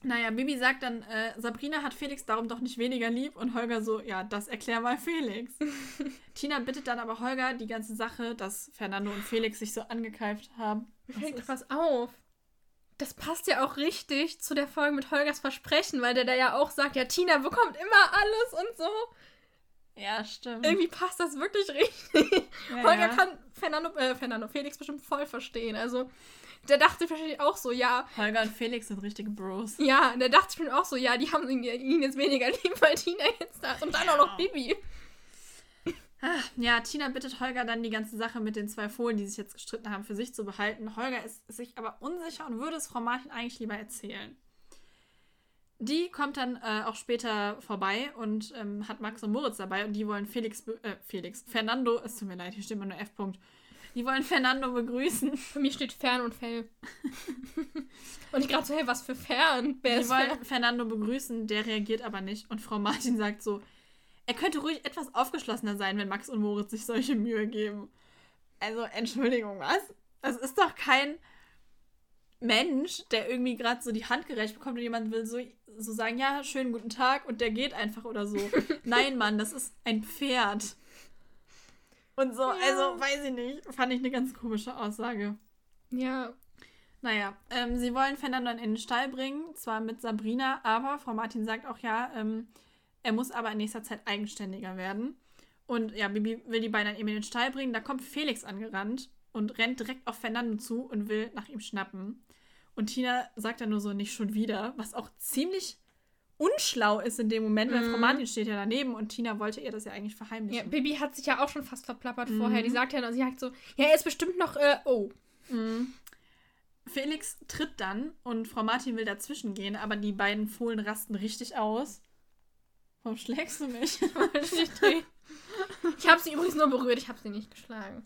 Naja, Bibi sagt dann, äh, Sabrina hat Felix darum doch nicht weniger lieb und Holger so, ja, das erklär mal Felix. Tina bittet dann aber Holger die ganze Sache, dass Fernando und Felix sich so angekeift haben. Mir fällt noch was auf. Das passt ja auch richtig zu der Folge mit Holgers Versprechen, weil der da ja auch sagt, ja, Tina bekommt immer alles und so. Ja, stimmt. Irgendwie passt das wirklich richtig. Ja, Holger ja. kann Fernando, äh, Fernando Felix bestimmt voll verstehen. Also, der dachte wahrscheinlich auch so, ja, Holger und Felix sind richtige Bros. ja, der dachte bestimmt auch so, ja, die haben ihn, ihn jetzt weniger lieb, weil Tina jetzt da ist. Und dann auch noch Bibi. Ah, Ja, Tina bittet Holger dann die ganze Sache mit den zwei Fohlen, die sich jetzt gestritten haben, für sich zu behalten. Holger ist sich aber unsicher und würde es Frau Martin eigentlich lieber erzählen. Die kommt dann äh, auch später vorbei und ähm, hat Max und Moritz dabei und die wollen Felix, äh, Felix, Fernando, es tut mir leid, hier steht immer nur F. -Punkt. Die wollen Fernando begrüßen. Für mich steht Fern und Fell. und ich gerade so, hey, was für Fern? Wer Die wollen Fern? Fernando begrüßen, der reagiert aber nicht. Und Frau Martin sagt so, er könnte ruhig etwas aufgeschlossener sein, wenn Max und Moritz sich solche Mühe geben. Also, Entschuldigung, was? Das ist doch kein Mensch, der irgendwie gerade so die Hand gereicht bekommt und jemand will so, so sagen, ja, schönen guten Tag und der geht einfach oder so. Nein, Mann, das ist ein Pferd. Und so, also, weiß ich nicht, fand ich eine ganz komische Aussage. Ja, Naja, ähm, sie wollen Fernando in den Stall bringen, zwar mit Sabrina, aber Frau Martin sagt auch, ja, ähm, er muss aber in nächster Zeit eigenständiger werden. Und ja, Bibi will die beiden dann eben in den Stall bringen. Da kommt Felix angerannt und rennt direkt auf Fernando zu und will nach ihm schnappen. Und Tina sagt dann nur so, nicht schon wieder, was auch ziemlich unschlau ist in dem Moment, weil Mhm. Frau Martin steht ja daneben und Tina wollte ihr das ja eigentlich ja, verheimlichen. Bibi hat sich ja auch schon fast verplappert Mhm. vorher. Die sagt ja, sie sagt so, ja, er ist bestimmt noch, äh, oh. Mhm. Felix tritt dann und Frau Martin will dazwischen gehen, aber die beiden Fohlen rasten richtig aus. Warum schlägst du mich? ich. Ich habe sie übrigens nur berührt, ich habe sie nicht geschlagen.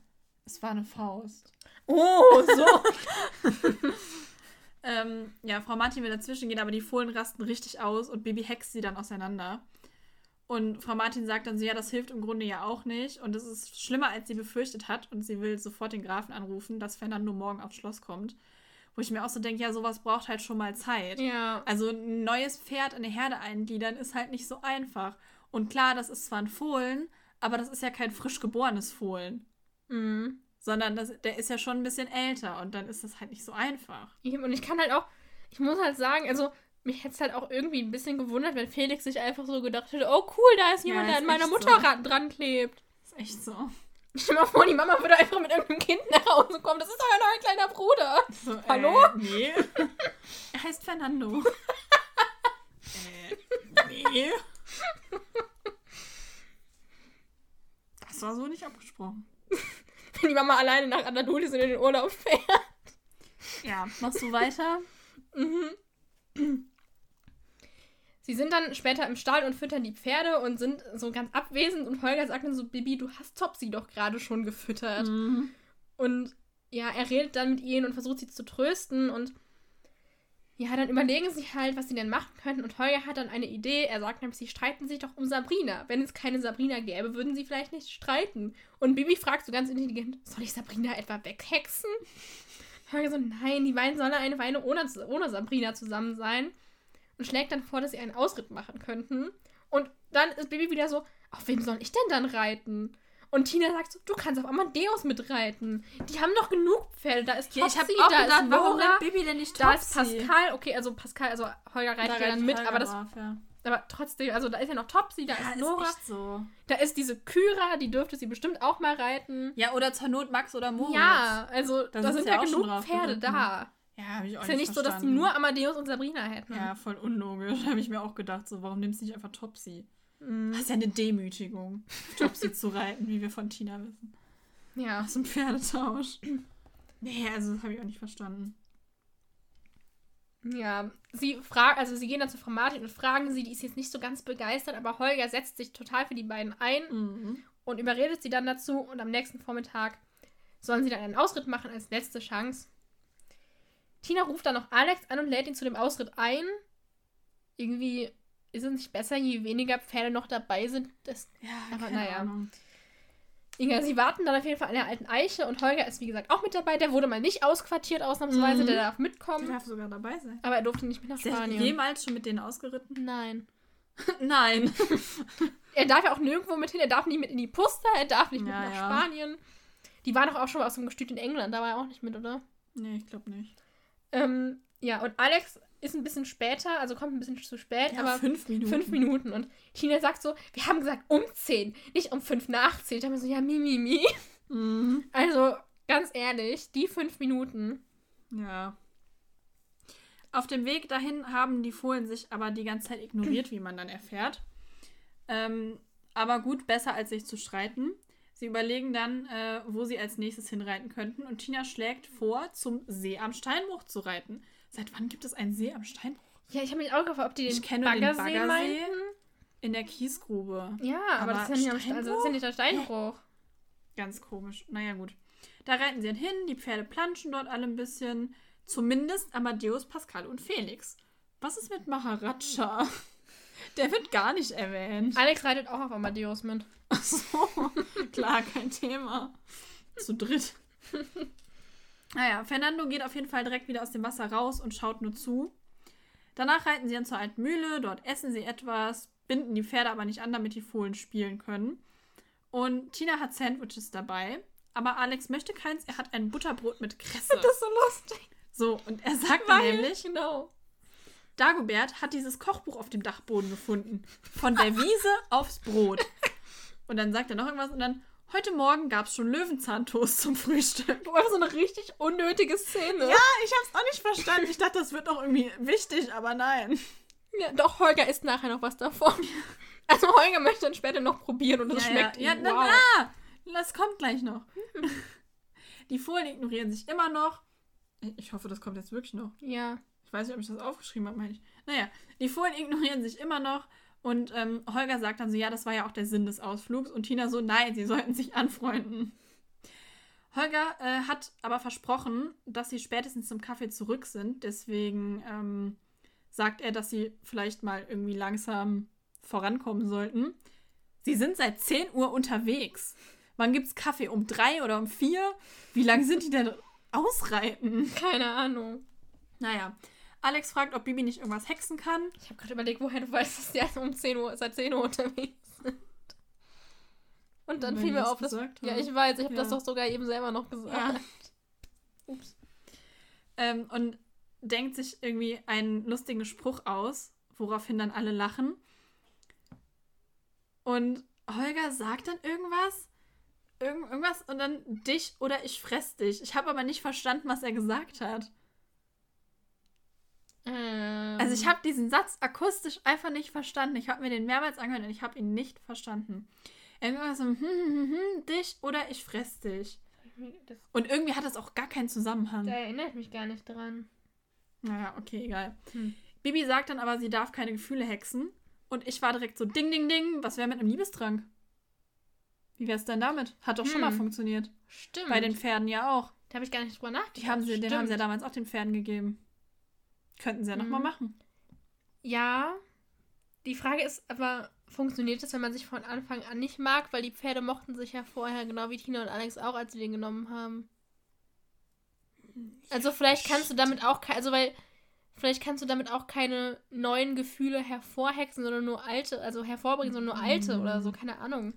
Es war eine Faust. Oh, so. Ähm, ja, Frau Martin will dazwischen gehen, aber die Fohlen rasten richtig aus und Baby hext sie dann auseinander. Und Frau Martin sagt dann so, ja, das hilft im Grunde ja auch nicht. Und es ist schlimmer, als sie befürchtet hat. Und sie will sofort den Grafen anrufen, dass Fernando morgen aufs Schloss kommt. Wo ich mir auch so denke, ja, sowas braucht halt schon mal Zeit. ja. Also ein neues Pferd in eine Herde eingliedern ist halt nicht so einfach. Und klar, das ist zwar ein Fohlen, aber das ist ja kein frisch geborenes Fohlen. Mhm. Sondern das, der ist ja schon ein bisschen älter und dann ist das halt nicht so einfach. Und ich kann halt auch, ich muss halt sagen, also mich hätte es halt auch irgendwie ein bisschen gewundert, wenn Felix sich einfach so gedacht hätte, oh cool, da ist Ja, jemand, ist der an meiner Mutter so. ran- dran klebt. Ist echt so. Stell dir mal vor, die Mama würde einfach mit irgendeinem Kind nach Hause kommen. Das ist doch ein neuer kleiner Bruder. so Hallo? Äh, nee. er heißt Fernando. äh, nee. Das war so nicht abgesprochen. Wenn die Mama alleine nach Andalusis in den Urlaub fährt. Ja, machst du weiter? Sie sind dann später im Stall und füttern die Pferde und sind so ganz abwesend. Und Holger sagt dann so, Bibi, du hast Topsy doch gerade schon gefüttert. Mhm. Und ja, er redet dann mit ihnen und versucht sie zu trösten und ja, dann überlegen sie halt, was sie denn machen könnten. Und Holger hat dann eine Idee. Er sagt nämlich, sie streiten sich doch um Sabrina. Wenn es keine Sabrina gäbe, würden sie vielleicht nicht streiten. Und Bibi fragt so ganz intelligent, soll ich Sabrina etwa weghexen? Holger so, nein, die beiden sollen eine Weile ohne, ohne Sabrina zusammen sein. Und schlägt dann vor, dass sie einen Ausritt machen könnten. Und dann ist Bibi wieder so, auf wem soll ich denn dann reiten? Und Tina sagt so, du kannst auf Amadeus mitreiten. Die haben doch genug Pferde. Da ist Ja, ich habe auch da gedacht, ist warum Laura, rennt Baby denn nicht da ist? Pascal. Okay, also Pascal, also Holger reitet ja dann mit, aber das, Brav, ja. Aber trotzdem, also da ist ja noch Topsy, da Ja, ist Nora, echt so. da ist diese Kyra, die dürfte sie bestimmt auch mal reiten. Ja, oder zur Not Max oder Moritz. Ja, also Da da, sind ja genug Pferde geritten. da. Ja, habe ich auch Ist ja nicht so, dass die nur Amadeus und Sabrina hätten. Ja, voll unlogisch. Habe ich mir auch gedacht, so, warum nimmst du nicht einfach Topsy? Mhm. Das ist ja eine Demütigung, Topsy zu reiten, wie wir von Tina wissen. Ja. Aus dem Pferdetausch. Nee, also das habe ich auch nicht verstanden. Ja, sie fragt, also sie gehen dann zu Frau Martin und fragen sie, die ist jetzt nicht so ganz begeistert, aber Holger setzt sich total für die beiden ein Mhm. und überredet sie dann dazu und am nächsten Vormittag sollen sie dann einen Ausritt machen als letzte Chance. Tina ruft dann noch Alex an und lädt ihn zu dem Ausritt ein. Irgendwie ist es nicht besser, je weniger Pferde noch dabei sind. Das, Ja, Aber naja. Ahnung. Inga, sie warten dann auf jeden Fall an der alten Eiche und Holger ist wie gesagt auch mit dabei. Der wurde mal nicht ausquartiert ausnahmsweise, Mhm. der darf Der mitkommen. darf sogar dabei sein. Aber er durfte nicht mit nach Ist der Spanien. jemals schon mit denen ausgeritten? Nein. Nein. Er darf ja auch nirgendwo mit hin, er darf nicht mit in die Puster, er darf nicht mit Ja, nach ja. Spanien. Die waren doch auch schon mal aus dem Gestüt in England, da war er auch nicht mit, oder? nee, ich glaube nicht. Ähm, ja, und Alex ist ein bisschen später, also kommt ein bisschen zu spät, Ja, aber fünf Minuten. fünf Minuten. Und Tina sagt so, wir haben gesagt um zehn, nicht um fünf nach zehn. Da haben wir so, ja, mi, mi, mi. Mhm. Also, ganz ehrlich, die fünf Minuten. Ja. Auf dem Weg dahin haben die Fohlen sich aber die ganze Zeit ignoriert, wie man dann erfährt. Ähm, aber gut, besser als sich zu streiten. Sie überlegen dann, äh, wo sie als nächstes hinreiten könnten. Und Tina schlägt vor, zum See am Steinbruch zu reiten. Seit wann gibt es einen See am Steinbruch? Ja, ich habe mich auch gefragt, ob die den Ich kenne nur den Baggersee Baggersee. meinten. In der Kiesgrube. Ja, aber, Aber das ist ja nicht, also das ist ja nicht der Steinbruch. Ganz komisch. Naja, gut. Da reiten sie dann hin, die Pferde planschen dort alle ein bisschen. Zumindest Amadeus, Pascal und Felix. Was ist mit Maharaja? Der wird gar nicht erwähnt. Alex reitet auch auf Amadeus mit. Ach so, klar, kein Thema. Zu dritt. Naja, Fernando geht auf jeden Fall direkt wieder aus dem Wasser raus und schaut nur zu. Danach reiten sie dann zur alten Mühle, dort essen sie etwas, binden die Pferde aber nicht an, damit die Fohlen spielen können. Und Tina hat Sandwiches dabei, aber Alex möchte keins, er hat ein Butterbrot mit Kresse. Das ist so lustig. So, und er sagt dann Weil, nämlich, genau. Dagobert hat dieses Kochbuch auf dem Dachboden gefunden. Von der Wiese aufs Brot. Und dann sagt er noch irgendwas und dann, heute Morgen gab es schon Löwenzahntoast zum Frühstück. Einfach so eine richtig unnötige Szene. Ja, ich hab's auch nicht verstanden. Ich dachte, das wird doch irgendwie wichtig, aber nein. Ja, doch, Holger isst nachher noch was davon. Also Holger möchte dann später noch probieren und das ja, schmeckt ja, ihm. ja, wow. na, na, das kommt gleich noch. Die Fohlen ignorieren sich immer noch. Ich hoffe, das kommt jetzt wirklich noch. Ja. Ich weiß nicht, ob ich das aufgeschrieben habe, meine ich. Naja, die Fohlen ignorieren sich immer noch. Und ähm, Holger sagt dann so, ja, das war ja auch der Sinn des Ausflugs. Und Tina so, nein, sie sollten sich anfreunden. Holger äh, hat aber versprochen, dass sie spätestens zum Kaffee zurück sind. Deswegen ähm, sagt er, dass sie vielleicht mal irgendwie langsam vorankommen sollten. Sie sind seit 10 Uhr unterwegs. Wann gibt's Kaffee? Um drei oder um vier? Wie lange sind die denn ausreiten? Keine Ahnung. Naja, Alex fragt, ob Bibi nicht irgendwas hexen kann. Ich habe gerade überlegt, woher du weißt, dass die erst um 10 Uhr, seit 10 Uhr unterwegs sind. Und dann Weil fiel mir auf, dass. gesagt Ja, ich weiß, ich habe Ja. das doch sogar eben selber noch gesagt. Ja. Ups. Ähm, und denkt sich irgendwie einen lustigen Spruch aus, woraufhin dann alle lachen. Und Holger sagt dann irgendwas. Irgend, irgendwas und dann dich oder ich fress dich. Ich habe aber nicht verstanden, was er gesagt hat. Ähm, Also ich habe diesen Satz akustisch einfach nicht verstanden. Ich habe mir den mehrmals angehört und ich habe ihn nicht verstanden. Irgendwas so, hm, hm, hm, hm, dich oder ich fress dich. Das, Und irgendwie hat das auch gar keinen Zusammenhang. da erinnere ich mich gar nicht dran. Naja, okay, egal. Hm. Bibi sagt dann aber, sie darf keine Gefühle hexen. Und ich war direkt so, ding, ding, ding, was wäre mit einem Liebestrank? Wie wär's denn damit? Hat doch schon Hm. mal funktioniert. Stimmt. Bei den Pferden ja auch. da habe ich gar nicht drüber nachgedacht. Die haben sie, den haben sie ja damals auch den Pferden gegeben. Könnten sie ja nochmal Mhm. machen. Ja. Die Frage ist aber, funktioniert das, wenn man sich von Anfang an nicht mag? Weil die Pferde mochten sich ja vorher, genau wie Tina und Alex auch, als sie den genommen haben. Also vielleicht kannst du damit auch, also weil, vielleicht kannst du damit auch keine neuen Gefühle hervorhexen, sondern nur alte, also hervorbringen, sondern nur alte oder so, keine Ahnung.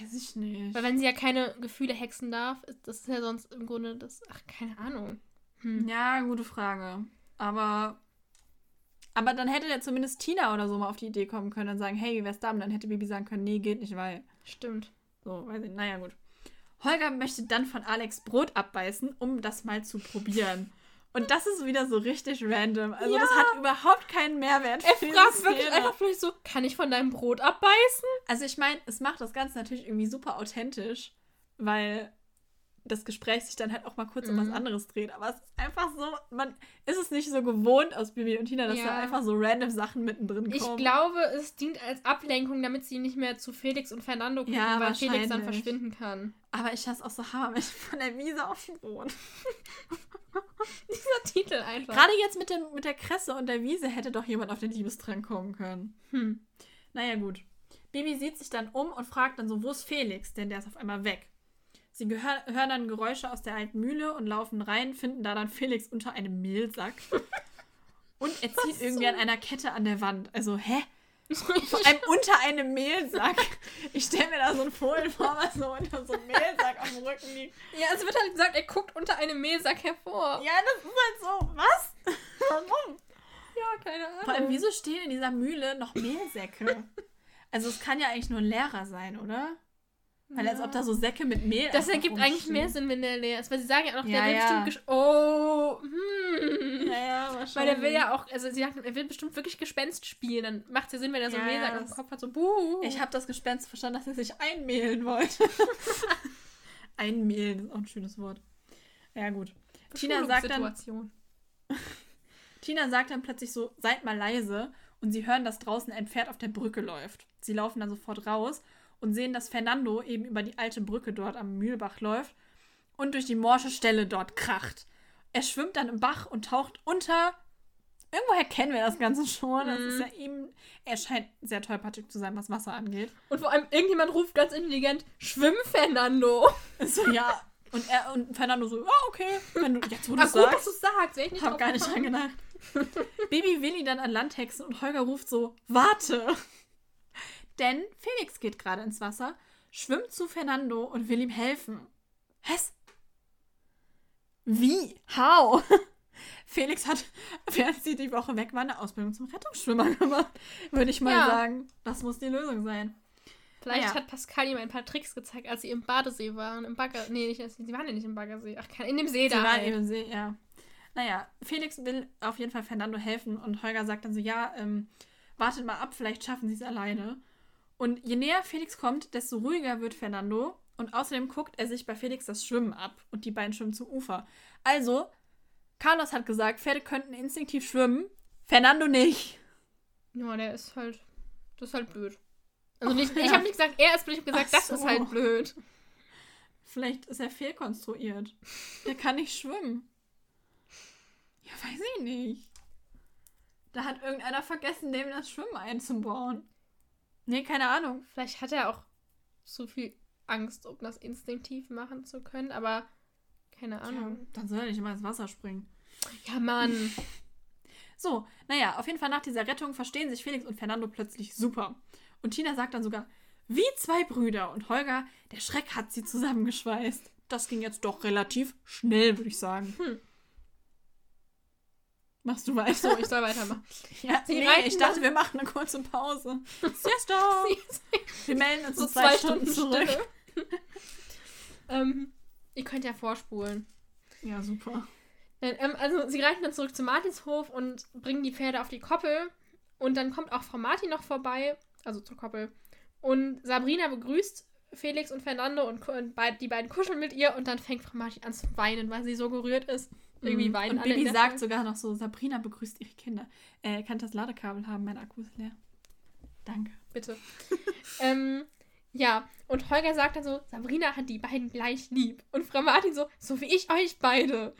Weiß ich nicht. Weil wenn sie ja keine Gefühle hexen darf, ist das ist ja sonst im Grunde das, ach, keine Ahnung. Hm. Ja, gute Frage. Aber Aber dann hätte ja zumindest Tina oder so mal auf die Idee kommen können und sagen, hey, wie wär's da? Und dann hätte Bibi sagen können, nee, geht nicht, weil. Stimmt. So, weiß ich, naja, gut. Holger möchte dann von Alex Brot abbeißen, um das mal zu probieren. Und das ist wieder so richtig random. Also Ja. das hat überhaupt keinen Mehrwert. Er fragt wirklich einfach vielleicht so, kann ich von deinem Brot abbeißen? Also ich meine, es macht das Ganze natürlich irgendwie super authentisch, weil das Gespräch sich dann halt auch mal kurz um Mhm. was anderes dreht. Aber es ist einfach so, man ist es nicht so gewohnt aus Bibi und Tina, dass Ja. da einfach so random Sachen mittendrin Ich kommen. glaube, es dient als Ablenkung, damit sie nicht mehr zu Felix und Fernando gucken, Ja, weil Felix dann verschwinden kann. Aber ich hasse auch so Hammer mit von der Wiese auf dem Boden. Dieser Titel einfach. Gerade jetzt mit, dem, mit der Kresse und der Wiese hätte doch jemand auf den Liebestrank kommen können. Hm. Naja, gut. Bibi sieht sich dann um und fragt dann so, wo ist Felix? Denn der ist auf einmal weg. Sie gehör, hören dann Geräusche aus der alten Mühle und laufen rein, finden da dann Felix unter einem Mehlsack. Und er zieht irgendwie an einer Kette an der Wand. Also, hä? Vor allem unter einem Mehlsack. Ich stelle mir da so einen Fohlen vor, was so unter so einem Mehlsack dem Rücken liegt. ja, es wird halt gesagt, er guckt unter einem Mehlsack hervor. Ja, das ist halt so. Was? Warum? Ja, keine Ahnung. Vor allem, wieso stehen in dieser Mühle noch Mehlsäcke? Also, es kann ja eigentlich nur ein Lehrer sein, oder? Weil als ob da so Säcke mit Mehl. Das ergibt eigentlich mehr Sinn, wenn der leer ist. Weil sie sagen ja auch noch, Ja, der will ja. bestimmt. gesch- Oh, hm. Ja, ja, wahrscheinlich. Weil der will ja auch, also sie sagt, er will bestimmt wirklich Gespenst spielen. Dann macht es ja Sinn, wenn er so Ja, auf dem das- Kopf hat, so buh. Ich habe das Gespenst verstanden, dass er sich einmehlen wollte. einmehlen ist auch ein schönes Wort. Ja, gut. Tina sagt dann. Tina sagt dann plötzlich so, seid mal leise. Und sie hören, dass draußen ein Pferd auf der Brücke läuft. Sie laufen dann sofort raus und sehen, dass Fernando eben über die alte Brücke dort am Mühlbach läuft und durch die morsche Stelle dort kracht. Er schwimmt dann im Bach und taucht unter. Irgendwoher kennen wir das Ganze schon. Das ist ja ihm. Er scheint sehr tollpatschig zu sein, was Wasser angeht. Und vor allem, irgendjemand ruft ganz intelligent, schwimm, Fernando. So, ja. Und er und Fernando so, ja, okay. Wenn du, jetzt, wo du es gut, dass sagst. du sagst. Ich nicht Hab gar nicht dran gedacht. Baby will ihn dann an Land hexen und Holger ruft so, warte. Denn Felix geht gerade ins Wasser, schwimmt zu Fernando und will ihm helfen. Was? Wie? How? Felix hat, während sie die Woche weg war, eine Ausbildung zum Rettungsschwimmer gemacht. Würde ich mal Ja. sagen. Das muss die Lösung sein. Vielleicht Ja. hat Pascal ihm ein paar Tricks gezeigt, als sie im Badesee waren. Im Bagger. Nee, nicht, sie waren ja nicht im Baggersee. Ach, in dem See Sie da. war halt. eben sehr, ja. Naja, Felix will auf jeden Fall Fernando helfen und Holger sagt dann so, ja, ähm, wartet mal ab, vielleicht schaffen sie es alleine. Und je näher Felix kommt, desto ruhiger wird Fernando und außerdem guckt er sich bei Felix das Schwimmen ab und die beiden schwimmen zum Ufer. Also, Carlos hat gesagt, Pferde könnten instinktiv schwimmen, Fernando nicht. Ja, der ist halt. Das ist halt blöd. Also nicht, ja. ich habe nicht gesagt, er ist blöd, ich habe gesagt, Ach das ist so. halt blöd. Vielleicht ist er fehlkonstruiert. Der kann nicht schwimmen. Ja, weiß ich nicht. Da hat irgendeiner vergessen, dem das Schwimmen einzubauen. Nee, keine Ahnung. Vielleicht hat er auch so viel Angst, um das instinktiv machen zu können, aber keine Ja, Ahnung. dann soll er nicht immer ins Wasser springen. Ja, Mann. So, naja, auf jeden Fall nach dieser Rettung verstehen sich Felix und Fernando plötzlich super. Und Tina sagt dann sogar, wie zwei Brüder. Und Holger, der Schreck hat sie zusammengeschweißt. Das ging jetzt doch relativ schnell, würde ich sagen. Hm. Machst du weiter? So, ich soll weitermachen. Ja, Sie nee, ich dachte, wir machen eine kurze Pause. Siesta! Wir melden uns so in zwei, Stunden, zurück. Stille. ähm, ihr könnt ja vorspulen. Ja, super. Äh, Ähm, also sie reiten dann zurück zum Martinshof und bringen die Pferde auf die Koppel. Und dann kommt auch Frau Martin noch vorbei, also zur Koppel. Und Sabrina begrüßt Felix und Fernando und, und die beiden kuscheln mit ihr und dann fängt Frau Martin an zu weinen, weil sie so gerührt ist. Irgendwie Mhm. weinen Und Bibi sagt sogar noch so, Sabrina begrüßt ihre Kinder. Äh, kann das Ladekabel haben? Mein Akku ist leer. Danke. Bitte. ähm, ja, und Holger sagt dann so, Sabrina hat die beiden gleich lieb. Und Frau Martin so, so wie ich euch beide.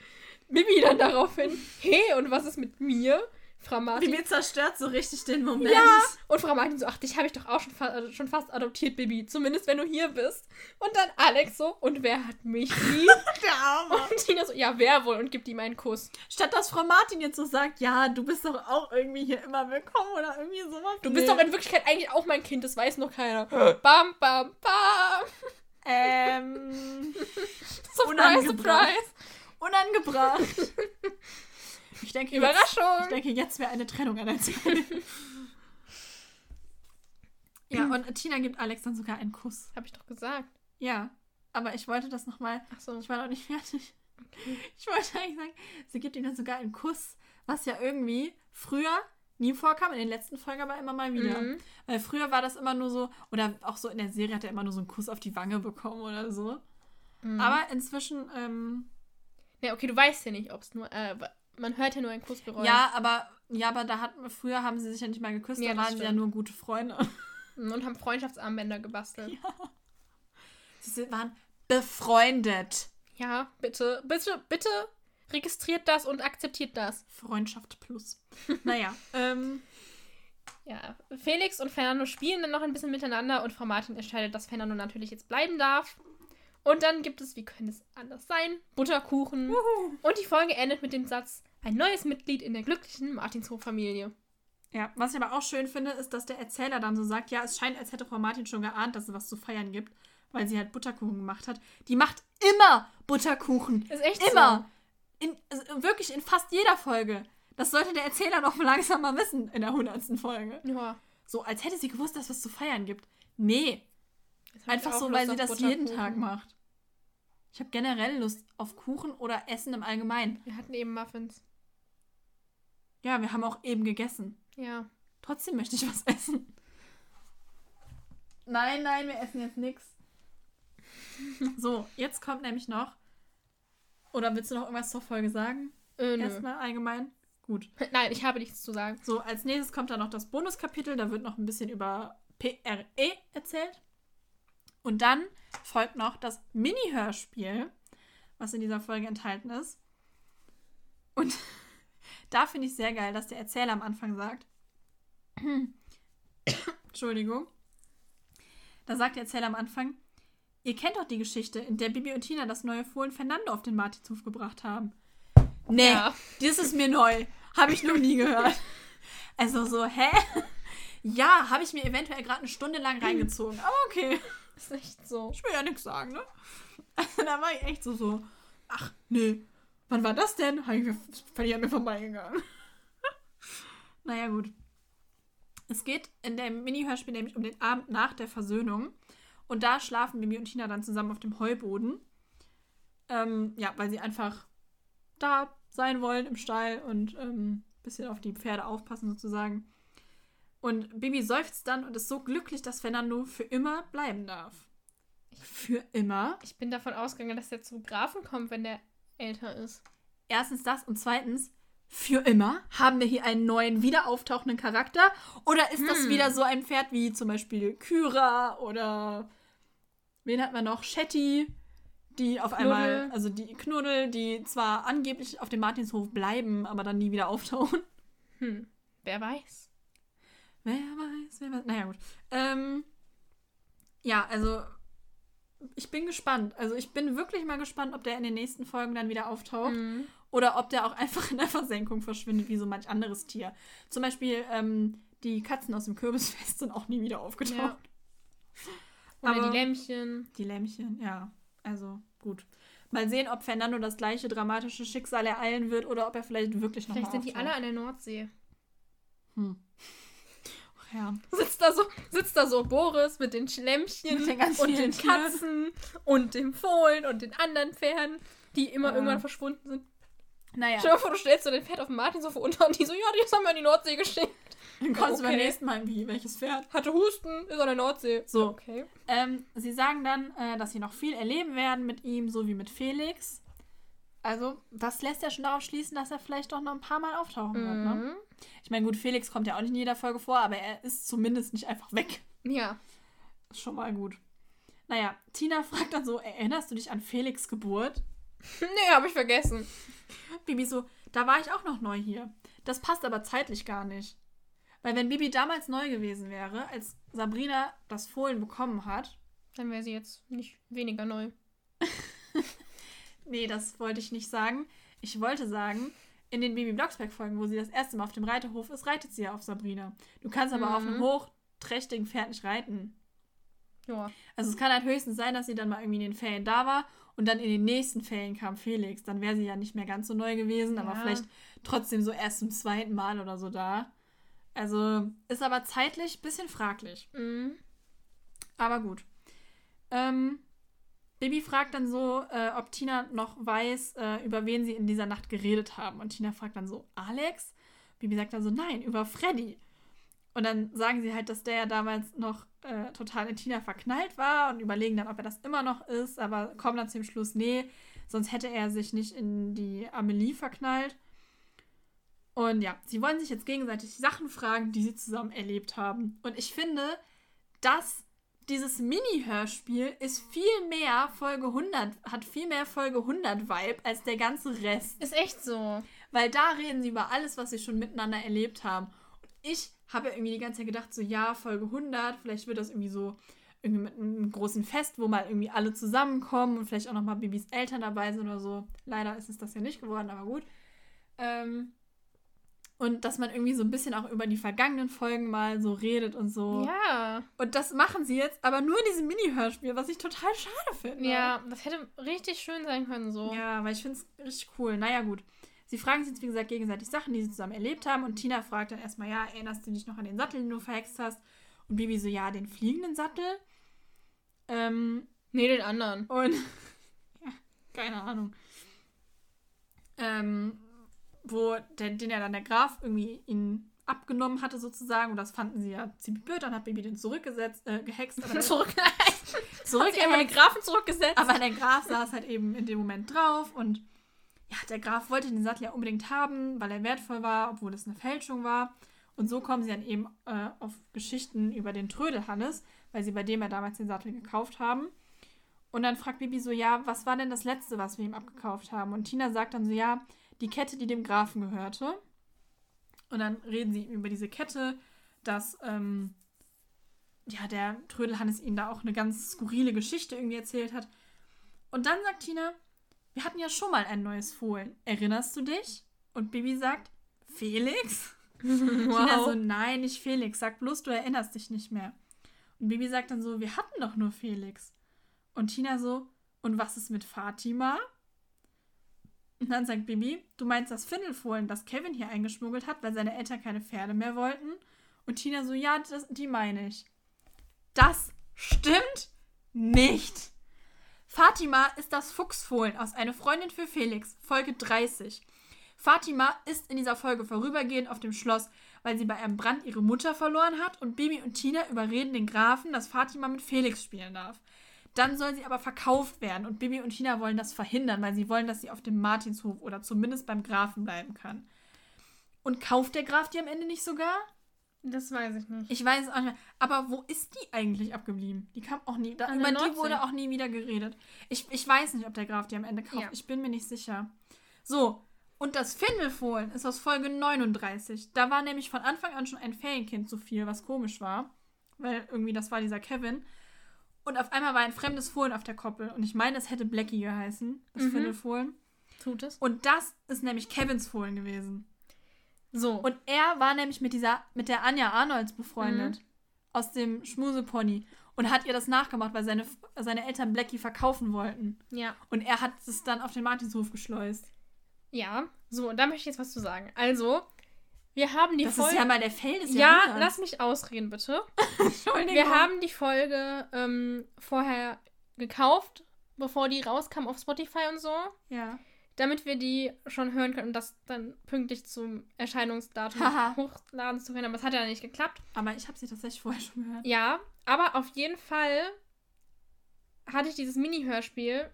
Bibi dann daraufhin, hey, und was ist mit mir? Frau Martin. Bibi zerstört so richtig den Moment. Ja! Und Frau Martin so, ach, dich habe ich doch auch schon, fa äh, schon fast adoptiert, Bibi. Zumindest, wenn du hier bist. Und dann Alex so, und wer hat mich lieb? Der Arme. und Tina so, ja, wer wohl? Und gibt ihm einen Kuss. Statt dass Frau Martin jetzt so sagt, ja, du bist doch auch irgendwie hier immer willkommen oder irgendwie sowas. Du bist doch in Wirklichkeit eigentlich auch mein Kind, das weiß noch keiner. bam, bam, bam. Ähm, Surprise, Unangebracht. surprise. unangebracht. Ich denke, Überraschung! Jetzt, ich denke, jetzt wäre eine Trennung an der Zeit. ja, und Tina gibt Alex dann sogar einen Kuss. Hab ich doch gesagt. Ja, aber ich wollte das nochmal. Ach so. Ich war noch nicht fertig. Ich wollte eigentlich sagen, sie gibt ihm dann sogar einen Kuss, was ja irgendwie früher nie vorkam, in den letzten Folgen aber immer mal wieder. Mhm. Weil früher war das immer nur so, oder auch so in der Serie hat er immer nur so einen Kuss auf die Wange bekommen oder so. Mhm. Aber inzwischen, ähm, Ja, okay, du weißt ja nicht, ob es nur. Äh, man hört ja nur ein Kussgeräusch. ja, aber, ja, aber da hatten früher haben sie sich ja nicht mal geküsst, Ja, da waren sie ja nur gute Freunde. Und haben Freundschaftsarmbänder gebastelt. Sie waren befreundet. Ja, bitte, bitte, bitte registriert das und akzeptiert das. Freundschaft plus. naja, ähm, Ja, Felix und Fernando spielen dann noch ein bisschen miteinander und Frau Martin entscheidet, dass Fernando natürlich jetzt bleiben darf. Und dann gibt es, wie könnte es anders sein, Butterkuchen. Und die Folge endet mit dem Satz, ein neues Mitglied in der glücklichen Martinshof-Familie. Ja, was ich aber auch schön finde, ist, dass der Erzähler dann so sagt, ja, es scheint, als hätte Frau Martin schon geahnt, dass es was zu feiern gibt, weil sie halt Butterkuchen gemacht hat. Die macht immer Butterkuchen. Ist echt Immer. In, also wirklich in fast jeder Folge. Das sollte der Erzähler doch langsam mal wissen in der hundertsten Folge. so. Ja. So, als hätte sie gewusst, dass es was zu feiern gibt. Nee, einfach so, weil sie das jeden. Tag macht. Ich habe generell Lust auf Kuchen oder Essen im Allgemeinen. Wir hatten eben Muffins. Ja, wir haben auch eben gegessen. Ja. Trotzdem möchte ich was essen. Nein, nein, wir essen jetzt nichts. So, jetzt kommt nämlich noch. Oder willst du noch irgendwas zur Folge sagen? Äh. Erstmal allgemein? Gut. Nein, ich habe nichts zu sagen. So, als nächstes kommt dann noch das Bonuskapitel. Da wird noch ein bisschen über PRE erzählt. Und dann folgt noch das Mini-Hörspiel, was in dieser Folge enthalten ist. Und da finde ich sehr geil, dass der Erzähler am Anfang sagt. Entschuldigung. Da sagt der Erzähler am Anfang, ihr kennt doch die Geschichte, in der Bibi und Tina das neue Fohlen Fernando auf den Martinshof gebracht haben. Nee, Ja. das ist mir neu. Habe ich noch nie gehört. Also so, hä? Ja, habe ich mir eventuell gerade eine Stunde lang reingezogen. Aber okay. Ist echt so. Ich will ja nichts sagen, ne? Da war ich echt so so, ach, nee. Wann war das denn? Habe ich mir, völlig an mir vorbeigegangen. naja, gut. Es geht in dem Mini-Hörspiel nämlich um den Abend nach der Versöhnung. Und da schlafen Bibi und Tina dann zusammen auf dem Heuboden. Ähm, ja, weil sie einfach da sein wollen im Stall und ähm, bisschen auf die Pferde aufpassen sozusagen. Und Bibi seufzt dann und ist so glücklich, dass Fernando für immer bleiben darf. Für immer? Ich bin davon ausgegangen, dass der zu Grafen kommt, wenn der älter ist. Erstens das und zweitens, für immer? Haben wir hier einen neuen, wieder auftauchenden Charakter? Oder ist das Hm. wieder so ein Pferd wie zum Beispiel Kyra oder wen hat man noch? Shetty, die auf einmal, Knuddel. also die Knuddel, die zwar angeblich auf dem Martinshof bleiben, aber dann nie wieder auftauchen. Hm. Wer weiß. Wer weiß, wer weiß. Naja, gut. Ähm, ja, also ich bin gespannt. Also ich bin wirklich mal gespannt, ob der in den nächsten Folgen dann wieder auftaucht. Mhm. Oder ob der auch einfach in der Versenkung verschwindet, wie so manch anderes Tier. Zum Beispiel ähm, die Katzen aus dem Kürbisfest sind auch nie wieder aufgetaucht. Ja. Oder Aber- die Lämmchen. Die Lämmchen, ja. Also gut. Mal sehen, ob Fernando das gleiche dramatische Schicksal ereilen wird oder ob er vielleicht wirklich noch Vielleicht sind die alle auftaucht. an der Nordsee. Hm. Ja. Sitzt da so, sitzt da so Boris mit den Lämmchen Mit den und den Katzen und dem Fohlen und den anderen Pferden, die immer Ja. irgendwann verschwunden sind. Naja, Stell dir mal vor, du stellst so dein Pferd auf dem Martinshof unter und die so, ja, die haben wir an die Nordsee geschickt. dann kommst du beim okay. nächsten Mal wie, welches Pferd? Hatte Husten, ist an der Nordsee. So. Okay. Ähm, sie sagen dann, äh, dass sie noch viel erleben werden mit ihm, so wie mit Felix. Also, das lässt ja schon darauf schließen, dass er vielleicht doch noch ein paar Mal auftauchen wird. Ne? Mhm. Ich meine, gut, Felix kommt ja auch nicht in jeder Folge vor, aber er ist zumindest nicht einfach weg. Ja. Ist schon mal gut. Naja, Tina fragt dann so: Erinnerst du dich an Felix' Geburt? Nee, hab ich vergessen. Bibi so: Da war ich auch noch neu hier. Das passt aber zeitlich gar nicht. Weil, wenn Bibi damals neu gewesen wäre, als Sabrina das Fohlen bekommen hat, Dann wäre sie jetzt nicht weniger neu. Nee, das wollte ich nicht sagen. Ich wollte sagen, in den Baby Blocksberg Folgen, wo sie das erste Mal auf dem Reiterhof ist, reitet sie ja auf Sabrina. Du kannst aber Mhm. auf einem hochträchtigen Pferd nicht reiten. Ja. Also es kann halt höchstens sein, dass sie dann mal irgendwie in den Ferien da war und dann in den nächsten Ferien kam Felix, dann wäre sie ja nicht mehr ganz so neu gewesen, aber Ja. vielleicht trotzdem so erst zum zweiten Mal oder so da. Also ist aber zeitlich ein bisschen fraglich. Mhm. Aber gut. Ähm, Bibi fragt dann so, äh, ob Tina noch weiß, äh, über wen sie in dieser Nacht geredet haben. Und Tina fragt dann so, Alex? Bibi sagt dann so, nein, über Freddy. Und dann sagen sie halt, dass der ja damals noch äh, total in Tina verknallt war und überlegen dann, ob er das immer noch ist, aber kommen dann zum Schluss, nee, sonst hätte er sich nicht in die Amelie verknallt. Und ja, sie wollen sich jetzt gegenseitig Sachen fragen, die sie zusammen erlebt haben. Und ich finde, dass dieses Mini-Hörspiel ist viel mehr Folge 100, hat viel mehr Folge 100 Vibe als der ganze Rest. Ist echt so. Weil da reden sie über alles, was sie schon miteinander erlebt haben. Und ich habe ja irgendwie die ganze Zeit gedacht, so ja, Folge 100, vielleicht wird das irgendwie so irgendwie mit einem großen Fest, wo mal irgendwie alle zusammenkommen und vielleicht auch nochmal Bibis Eltern dabei sind oder so. Leider ist es das ja nicht geworden, aber gut. Ähm, und dass man irgendwie so ein bisschen auch über die vergangenen Folgen mal so redet und so. Ja. Und das machen sie jetzt, aber nur in diesem Mini-Hörspiel, was ich total schade finde. Ja, das hätte richtig schön sein können so. Ja, weil ich finde es richtig cool. Naja, gut. Sie fragen sich jetzt, wie gesagt, gegenseitig Sachen, die sie zusammen erlebt haben. Und Tina fragt dann erstmal, ja, erinnerst du dich noch an den Sattel, den du verhext hast? Und Bibi so, ja, den fliegenden Sattel. Ähm, Nee, den anderen. und, ja, keine Ahnung. Ähm, wo der, den ja dann der Graf irgendwie ihn abgenommen hatte, sozusagen. Und das fanden sie ja ziemlich blöd. Dann hat Bibi den zurückgesetzt, äh, gehext. Aber Zurück. zurück einmal den Grafen zurückgesetzt. aber der Graf saß halt eben in dem Moment drauf und ja, der Graf wollte den Sattel ja unbedingt haben, weil er wertvoll war, obwohl es eine Fälschung war. Und so kommen sie dann eben äh, auf Geschichten über den Trödelhannes, weil sie bei dem ja damals den Sattel gekauft haben. Und dann fragt Bibi so, ja, was war denn das Letzte, was wir ihm abgekauft haben? Und Tina sagt dann so, ja, die Kette, die dem Grafen gehörte. Und dann reden sie über diese Kette, dass ähm, ja, der Trödelhannes ihnen da auch eine ganz skurrile Geschichte irgendwie erzählt hat. Und dann sagt Tina, wir hatten ja schon mal ein neues Fohlen. Erinnerst du dich? Und Bibi sagt, Felix? Tina so, nein, nicht Felix. Sag bloß, du erinnerst dich nicht mehr. Und Bibi sagt dann so, wir hatten doch nur Felix. Und Tina so, und was ist mit Fatima? Und dann sagt Bibi, du meinst das Findelfohlen, das Kevin hier eingeschmuggelt hat, weil seine Eltern keine Pferde mehr wollten? Und Tina so, ja, das, die meine ich. Das stimmt nicht. Fatima ist das Fuchsfohlen aus Eine Freundin für Felix, Folge 30. Fatima ist in dieser Folge vorübergehend auf dem Schloss, weil sie bei einem Brand ihre Mutter verloren hat und Bibi und Tina überreden den Grafen, dass Fatima mit Felix spielen darf. Dann soll sie aber verkauft werden und Bibi und Tina wollen das verhindern, weil sie wollen, dass sie auf dem Martinshof oder zumindest beim Grafen bleiben kann. Und kauft der Graf die am Ende nicht sogar? Das weiß ich nicht. Ich weiß es auch nicht mehr. Aber wo ist die eigentlich abgeblieben? Die kam auch nie. Da, über die wurde auch nie wieder geredet. Ich, ich weiß nicht, ob der Graf die am Ende kauft. Ja. Ich bin mir nicht sicher. So, und das Findelfohlen ist aus Folge 39. Da war nämlich von Anfang an schon ein Ferienkind zu viel, was komisch war. Weil irgendwie das war dieser Kevin. Und auf einmal war ein fremdes Fohlen auf der Koppel. Und ich meine, es hätte Blackie geheißen, das Mhm. Findelfohlen. Tut es. Und das ist nämlich Kevins Fohlen gewesen. So. Und er war nämlich mit dieser, mit der Anja Arnolds befreundet. Aus dem Schmusepony. Und hat ihr das nachgemacht, weil seine, seine Eltern Blackie verkaufen wollten. ja. Und er hat es dann auf den Martinshof geschleust. Ja. So, und da möchte ich jetzt was zu sagen. Also, wir haben die das Folge. ist ja mal der Fail des ja, Jahrhunderts. lass mich ausreden, bitte. Entschuldigung. Wir haben die Folge ähm, vorher gekauft, bevor die rauskam auf Spotify und so, Ja. damit wir die schon hören können und das dann pünktlich zum Erscheinungsdatum hochladen zu können. Aber es hat ja nicht geklappt. Aber ich habe sie tatsächlich vorher schon gehört. Ja, aber auf jeden Fall hatte ich dieses Mini-Hörspiel,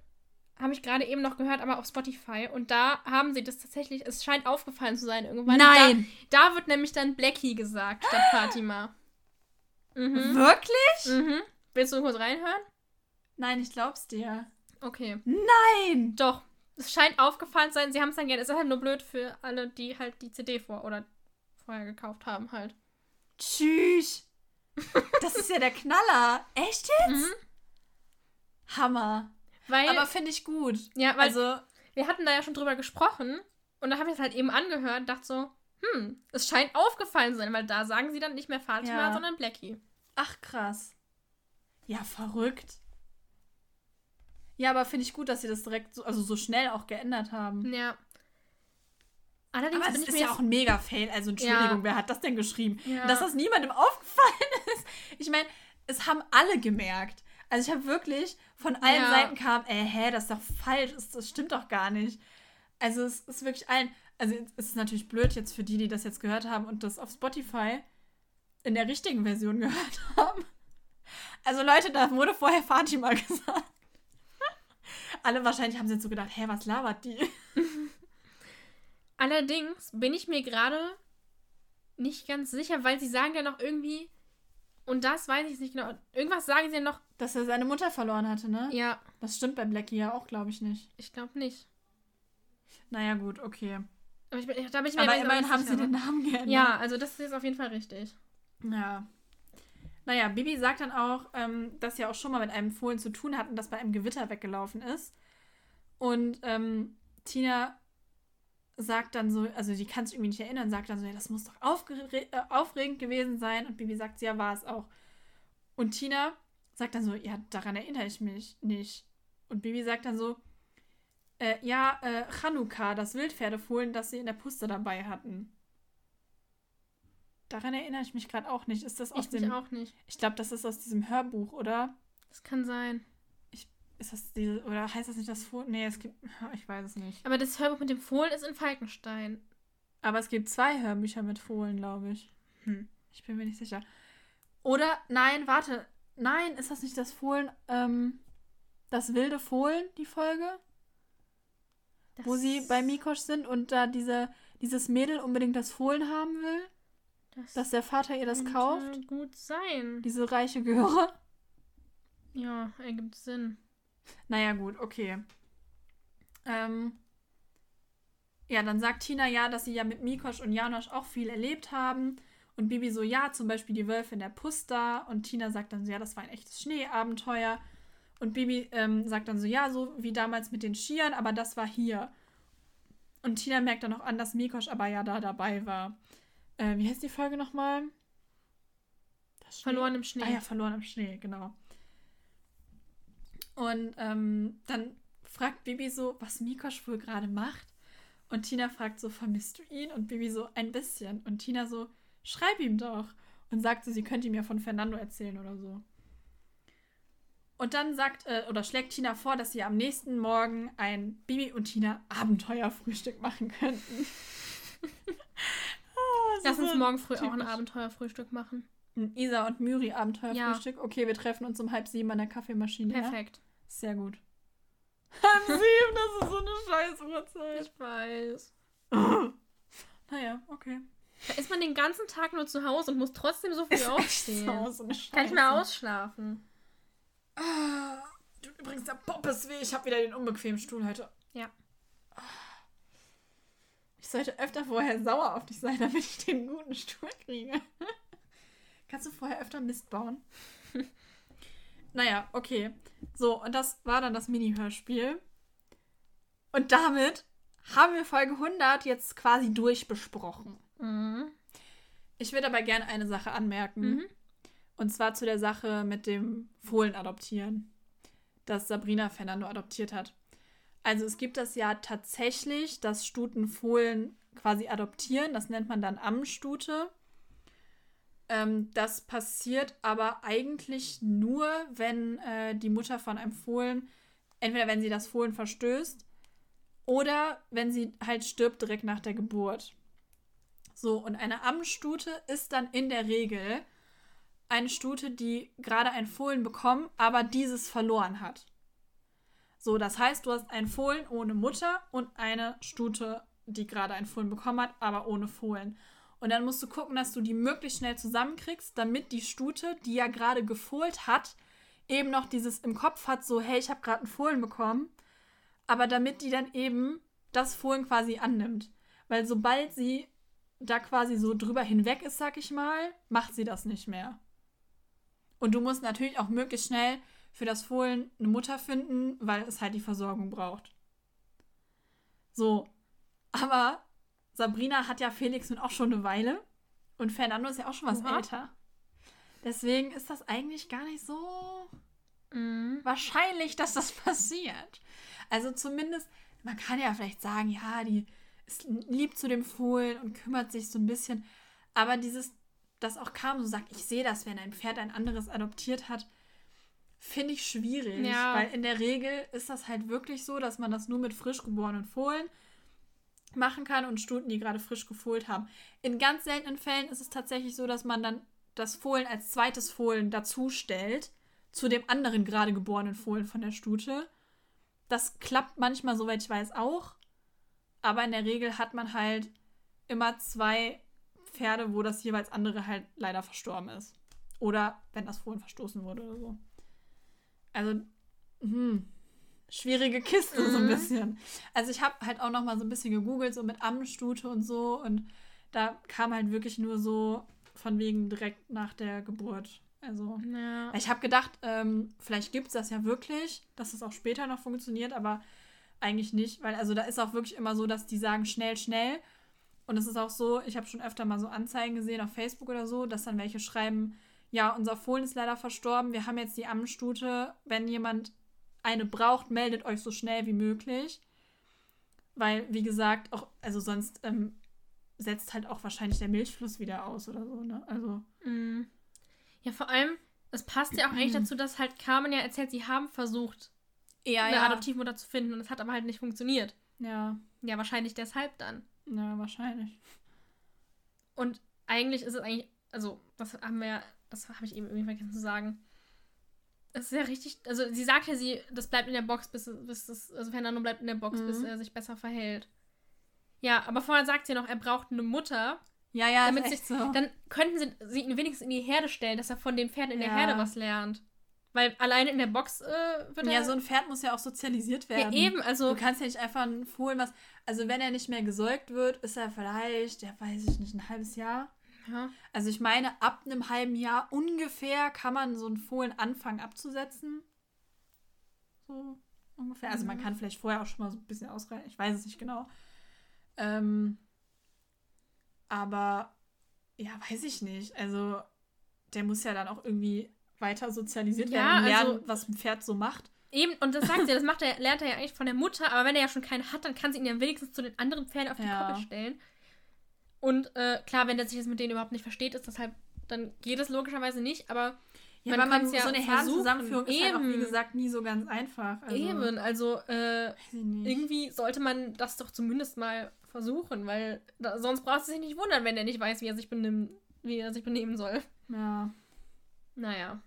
habe ich gerade eben noch gehört, aber auf Spotify. Und da haben sie das tatsächlich, es scheint aufgefallen zu sein irgendwann. Nein! Da, da wird nämlich dann Blackie gesagt statt Fatima. Mhm. Wirklich? Mhm. Willst du kurz reinhören? Nein, ich glaub's dir. Okay. Nein! Doch. Es scheint aufgefallen zu sein, sie haben es dann gerne. Es ist halt nur blöd für alle, die halt die CD vor oder vorher gekauft haben halt. Tschüss! Das ist ja der Knaller. Echt jetzt? Mhm. Hammer. Weil, Aber finde ich gut. ja, weil Also, wir hatten da ja schon drüber gesprochen und da habe ich es halt eben angehört und dachte so, hm, es scheint aufgefallen zu sein, weil da sagen sie dann nicht mehr Fatima, Ja. sondern Blackie. ach krass. Ja, verrückt. Ja, aber finde ich gut, dass sie das direkt so, also so schnell auch geändert haben. Ja. Allerdings aber es ich ist ja auch ein Mega-Fail. Also Entschuldigung, Ja. wer hat das denn geschrieben? Ja. Dass das niemandem aufgefallen ist. Ich meine, es haben alle gemerkt. Also ich habe wirklich von allen Ja. Seiten kam, ey, hä, das ist doch falsch, das, das stimmt doch gar nicht. Also es ist wirklich allen, also es ist natürlich blöd jetzt für die, die das jetzt gehört haben und das auf Spotify in der richtigen Version gehört haben. Also Leute, da wurde vorher Fatima gesagt. Alle wahrscheinlich haben sich jetzt so gedacht, hä, was labert die? Allerdings bin ich mir gerade nicht ganz sicher, weil sie sagen ja noch irgendwie, und das weiß ich nicht genau, irgendwas sagen sie ja noch, Dass er seine Mutter verloren hatte, ne? ja, Das stimmt bei Blackie ja auch, glaube ich, nicht. ich glaube nicht. Naja, gut, okay. Aber ich da bin ich mir Aber immerhin haben sie den Namen geändert. Ja, also das ist jetzt auf jeden Fall richtig. Ja. Naja, Bibi sagt dann auch, ähm, dass sie auch schon mal mit einem Fohlen zu tun hatten, das bei einem Gewitter weggelaufen ist. Und ähm, Tina sagt dann so, also die kann sich irgendwie nicht erinnern, sagt dann so, ja, das muss doch aufgere äh, aufregend gewesen sein. Und Bibi sagt, ja, war es auch. Und Tina sagt dann so, ja, daran erinnere ich mich nicht. Und Bibi sagt dann so, äh, ja, äh, Chanukka, das Wildpferdefohlen, das sie in der Puste dabei hatten. Daran erinnere ich mich gerade auch nicht. Ist das aus Ich dem. auch nicht. Ich glaube, das ist aus diesem Hörbuch, oder? Das kann sein. Ist das diese. Oder heißt das nicht das Fohlen? Nee, es gibt. Ich weiß es nicht. Aber das Hörbuch mit dem Fohlen ist in Falkenstein. Aber es gibt zwei Hörbücher mit Fohlen, glaube ich. Hm. Ich bin mir nicht sicher. Oder, nein, warte. Nein, ist das nicht das Fohlen, ähm, das wilde Fohlen, die Folge? Das Wo sie bei Mikosch sind und da diese, dieses Mädel unbedingt das Fohlen haben will? das Dass der Vater ihr das kauft? gut sein. Diese reiche Göre? Ja, ergibt Sinn. Naja, gut, okay. Ähm, ja, dann sagt Tina ja, dass sie ja mit Mikosch und Janosch auch viel erlebt haben. Und Bibi so, ja, zum Beispiel die Wölfe in der Pusta. Und Tina sagt dann so, ja, das war ein echtes Schneeabenteuer. Und Bibi ähm, sagt dann so, ja, so wie damals mit den Skiern, aber das war hier. Und Tina merkt dann noch an, dass Mikosch aber ja da dabei war. Äh, wie heißt die Folge nochmal? Verloren im Schnee. Ah ja, verloren im Schnee, genau. Und ähm, dann fragt Bibi so, was Mikosch wohl gerade macht. Und Tina fragt so, vermisst du ihn? Und Bibi so, ein bisschen. Und Tina so, schreib ihm doch. Und sagt so, sie könnte ihm ja von Fernando erzählen oder so. Und dann sagt, äh, oder schlägt Tina vor, dass sie am nächsten Morgen ein Bibi und Tina Abenteuerfrühstück machen könnten. Das Lass uns so morgen früh auch ein typisch. Abenteuerfrühstück machen. Ein Isa und Müri Abenteuerfrühstück. Okay, wir treffen uns um halb sieben an der Kaffeemaschine. Perfekt. Ja? Sehr gut. Halb sieben, das ist so eine scheiß Uhrzeit. Ich weiß. Naja, okay. Da ist man den ganzen Tag nur zu Hause und muss trotzdem so früh aufstehen. So, Kann ich mal ausschlafen. Ah, du, übrigens, der Bob ist weh. Ich habe wieder den unbequemen Stuhl heute. Ja. Ich sollte öfter vorher sauer auf dich sein, damit ich den guten Stuhl kriege. Kannst du vorher öfter Mist bauen? naja, okay. So, und das war dann das Mini-Hörspiel. Und damit haben wir Folge 100 jetzt quasi durchbesprochen. Mhm. Ich würde aber gerne eine Sache anmerken. Mhm. Und zwar zu der Sache mit dem Fohlen adoptieren, das Sabrina Fernando adoptiert hat. Also es gibt das ja tatsächlich, dass Stuten Fohlen quasi adoptieren. Das nennt man dann Ammenstute. Ähm, das passiert aber eigentlich nur, wenn äh, die Mutter von einem Fohlen, entweder wenn sie das Fohlen verstößt oder wenn sie halt stirbt direkt nach der Geburt. So, und eine Ammenstute ist dann in der Regel eine Stute, die gerade ein Fohlen bekommen, aber dieses verloren hat. So, das heißt, du hast ein Fohlen ohne Mutter und eine Stute, die gerade ein Fohlen bekommen hat, aber ohne Fohlen. Und dann musst du gucken, dass du die möglichst schnell zusammenkriegst, damit die Stute, die ja gerade gefohlt hat, eben noch dieses im Kopf hat, so, hey, ich habe gerade ein Fohlen bekommen, aber damit die dann eben das Fohlen quasi annimmt. Weil sobald sie da quasi so drüber hinweg ist, sag ich mal, macht sie das nicht mehr. Und du musst natürlich auch möglichst schnell für das Fohlen eine Mutter finden, weil es halt die Versorgung braucht. So. Aber Sabrina hat ja Felix nun auch schon eine Weile. Und Fernando ist ja auch schon was Oha. älter. Deswegen ist das eigentlich gar nicht so Mhm. wahrscheinlich, dass das passiert. Also zumindest, man kann ja vielleicht sagen, ja, die ist lieb zu dem Fohlen und kümmert sich so ein bisschen. Aber dieses, das auch kam, so sagt, ich sehe das, wenn ein Pferd ein anderes adoptiert hat, finde ich schwierig. Ja. Weil in der Regel ist das halt wirklich so, dass man das nur mit frisch geborenen Fohlen machen kann und Stuten, die gerade frisch gefohlt haben. In ganz seltenen Fällen ist es tatsächlich so, dass man dann das Fohlen als zweites Fohlen dazu stellt zu dem anderen gerade geborenen Fohlen von der Stute. Das klappt manchmal, soweit ich weiß, auch. Aber in der Regel hat man halt immer zwei Pferde, wo das jeweils andere halt leider verstorben ist. Oder wenn das Fohlen verstoßen wurde oder so. Also, hm, schwierige Kiste so ein Mhm. bisschen. Also ich habe halt auch noch mal so ein bisschen gegoogelt, so mit Ammenstute und so. Und da kam halt wirklich nur so von wegen direkt nach der Geburt. Also Ja. ich habe gedacht, ähm, vielleicht gibt es das ja wirklich, dass es auch später noch funktioniert, aber eigentlich nicht, weil also da ist auch wirklich immer so, dass die sagen schnell, schnell. Und es ist auch so, ich habe schon öfter mal so Anzeigen gesehen auf Facebook oder so, dass dann welche schreiben, ja, unser Fohlen ist leider verstorben, wir haben jetzt die Ammenstute, wenn jemand eine braucht, meldet euch so schnell wie möglich. Weil, wie gesagt, auch, also sonst ähm, setzt halt auch wahrscheinlich der Milchfluss wieder aus oder so, ne? Also, Mhm. Ja, vor allem, es passt ja auch eigentlich dazu, dass halt Carmen ja erzählt, sie haben versucht, ja, eine ja. Adoptivmutter zu finden und es hat aber halt nicht funktioniert. Ja, Ja, wahrscheinlich deshalb dann. ja, wahrscheinlich. Und eigentlich ist es eigentlich, also, das haben wir ja, das habe ich eben irgendwie vergessen zu sagen. Es ist ja richtig, also sie sagt ja, sie, das bleibt in der Box, bis, bis das, also Fernando bleibt in der Box, bis Mhm. er sich besser verhält. Ja, aber vorher sagt sie noch, er braucht eine Mutter. Ja, ja, Damit ist echt so. Dann könnten sie, sie ihn wenigstens in die Herde stellen, dass er von den Pferden in der Ja. Herde was lernt. Weil alleine in der Box äh, wird er. ja, so ein Pferd muss ja auch sozialisiert ja, werden. eben, also. Du kannst ja nicht einfach ein Fohlen, was. Also, wenn er nicht mehr gesäugt wird, ist er vielleicht, ja, weiß ich nicht, ein halbes Jahr. Ja. Also, ich meine, ab einem halben Jahr ungefähr kann man so ein Fohlen anfangen abzusetzen. So ungefähr. Also, man Mhm. kann vielleicht vorher auch schon mal so ein bisschen ausreichen. Ich weiß es nicht genau. Ähm, aber, ja, weiß ich nicht. Also, der muss ja dann auch irgendwie weiter sozialisiert Ja, werden und lernen, also- was ein Pferd so macht. Eben, und das sagt sie, das macht er, lernt er ja eigentlich von der Mutter, aber wenn er ja schon keinen hat, dann kann sie ihn ja wenigstens zu den anderen Pferden auf die Ja. Koppel stellen. Und äh, klar, wenn der sich jetzt mit denen überhaupt nicht versteht, ist das halt, dann geht es logischerweise nicht, aber Ja, Man man, kann's ja so eine. Herrenzusammenführung ist halt auch, wie gesagt, nie so ganz einfach. Also, eben, also äh, irgendwie sollte man das doch zumindest mal versuchen, weil da, sonst braucht sie sich nicht wundern, wenn er nicht weiß, wie er sich benimmt, wie er sich benehmen soll. Ja, Naja.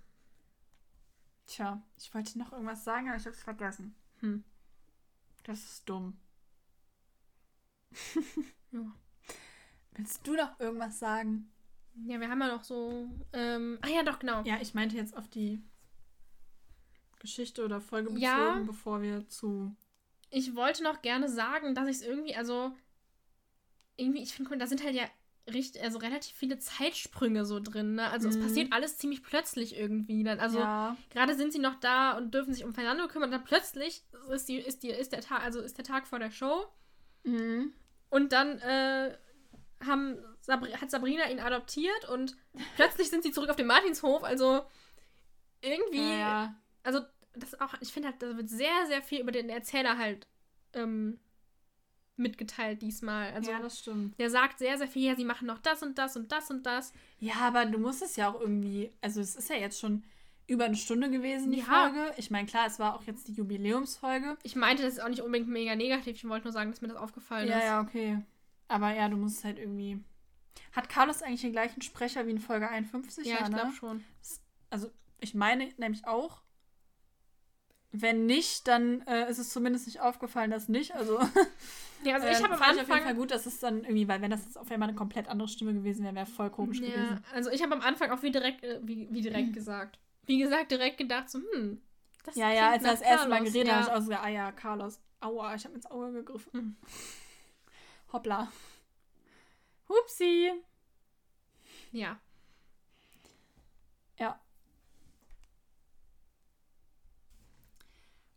Tja, ich wollte noch irgendwas sagen, aber ich hab's vergessen. Hm. Das ist dumm. Ja. Willst du noch irgendwas sagen? Ja, wir haben ja noch so. Ähm, ah ja, doch, genau. Ja, ich meinte jetzt auf die Geschichte oder Folge bezogen, Ja. bevor wir zu. Ich wollte noch gerne sagen, dass ich es irgendwie, also. Irgendwie, ich finde, da sind halt ja richtig, also relativ viele Zeitsprünge so drin, ne? Also es Mhm. passiert alles ziemlich plötzlich irgendwie. Dann, also ja, gerade sind sie noch da und dürfen sich um Fernando kümmern, dann plötzlich ist, die, ist, die, ist der Tag, also ist der Tag vor der Show. mhm. Und dann äh, haben Sabri hat Sabrina ihn adoptiert und plötzlich sind sie zurück auf dem Martinshof. Also irgendwie, ja, ja. also das auch, ich finde halt, da wird sehr, sehr viel über den Erzähler halt ähm, mitgeteilt diesmal. Also ja, das stimmt. der sagt sehr, sehr viel, ja, sie machen noch das und das und das und das. Ja, aber du musst es ja auch irgendwie. Also, es ist ja jetzt schon über eine Stunde gewesen, die Ja. Folge. Ich meine, klar, es war auch jetzt die Jubiläumsfolge. Ich meinte, das ist auch nicht unbedingt mega negativ. Ich wollte nur sagen, dass mir das aufgefallen Ja, ist. ja, okay. Aber ja, du musst halt irgendwie. Hat Carlos eigentlich den gleichen Sprecher wie in Folge 51? Ja, ich ne? glaube schon. Also, ich meine nämlich auch. Wenn nicht, dann äh, ist es zumindest nicht aufgefallen, dass nicht. Also, Ja, also äh, ich habe am ich auf jeden Fall Anfang. gut, dass es dann irgendwie, weil wenn das jetzt auf einmal eine komplett andere Stimme gewesen wäre, wäre voll komisch Ja, gewesen. also ich habe am Anfang auch wie direkt, äh, wie, wie direkt gesagt. Wie gesagt, direkt gedacht, so, hm. Das Ja, ja, als er das erste Mal geredet ja. habe ich auch so gesagt, ah ja, Carlos. Aua, ich habe ins Auge gegriffen. Hm. Hoppla. Hupsi. Ja. Ja.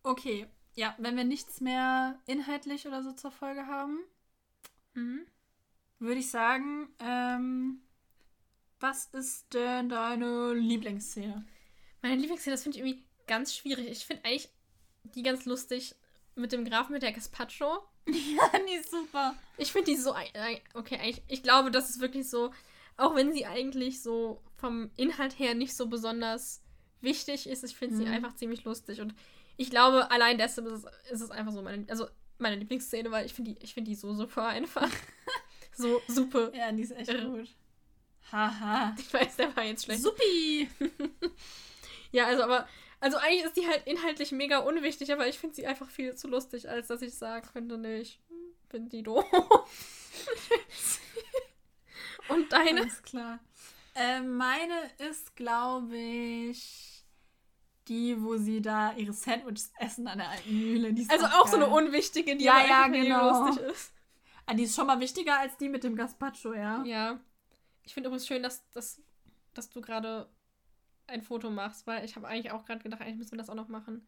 Okay. Ja, wenn wir nichts mehr inhaltlich oder so zur Folge haben, Mhm. würde ich sagen, ähm, was ist denn deine Lieblingsszene? Meine Lieblingsszene, das finde ich irgendwie. ganz schwierig. Ich finde eigentlich die ganz lustig mit dem Graf mit der Gazpacho. Ja, die ist super. Ich finde die so. Okay, eigentlich, ich glaube, das ist wirklich so. Auch wenn sie eigentlich so vom Inhalt her nicht so besonders wichtig ist, ich finde Mhm. sie einfach ziemlich lustig. Und ich glaube, allein deshalb ist es, ist es einfach so meine, also meine Lieblingsszene, weil ich finde die, ich finde die so super einfach. so super. Ja, die ist echt Irre. gut. Haha. Ich weiß, der war jetzt schlecht. Supi. Ja, also aber, also eigentlich ist die halt inhaltlich mega unwichtig, aber ich finde sie einfach viel zu lustig, als dass ich sagen könnte, nee, ich finde die doof. Und deine? Alles klar. Äh, meine ist, glaube ich, die, wo sie da ihre Sandwiches essen an der alten Mühle. Also auch so eine unwichtige, die Ja, ja, genau. lustig ist. Ah, die ist schon mal wichtiger als die mit dem Gazpacho, ja? Ja. Ich finde übrigens schön, dass, dass, dass du gerade ein Foto machst, weil ich habe eigentlich auch gerade gedacht, eigentlich müssen wir das auch noch machen.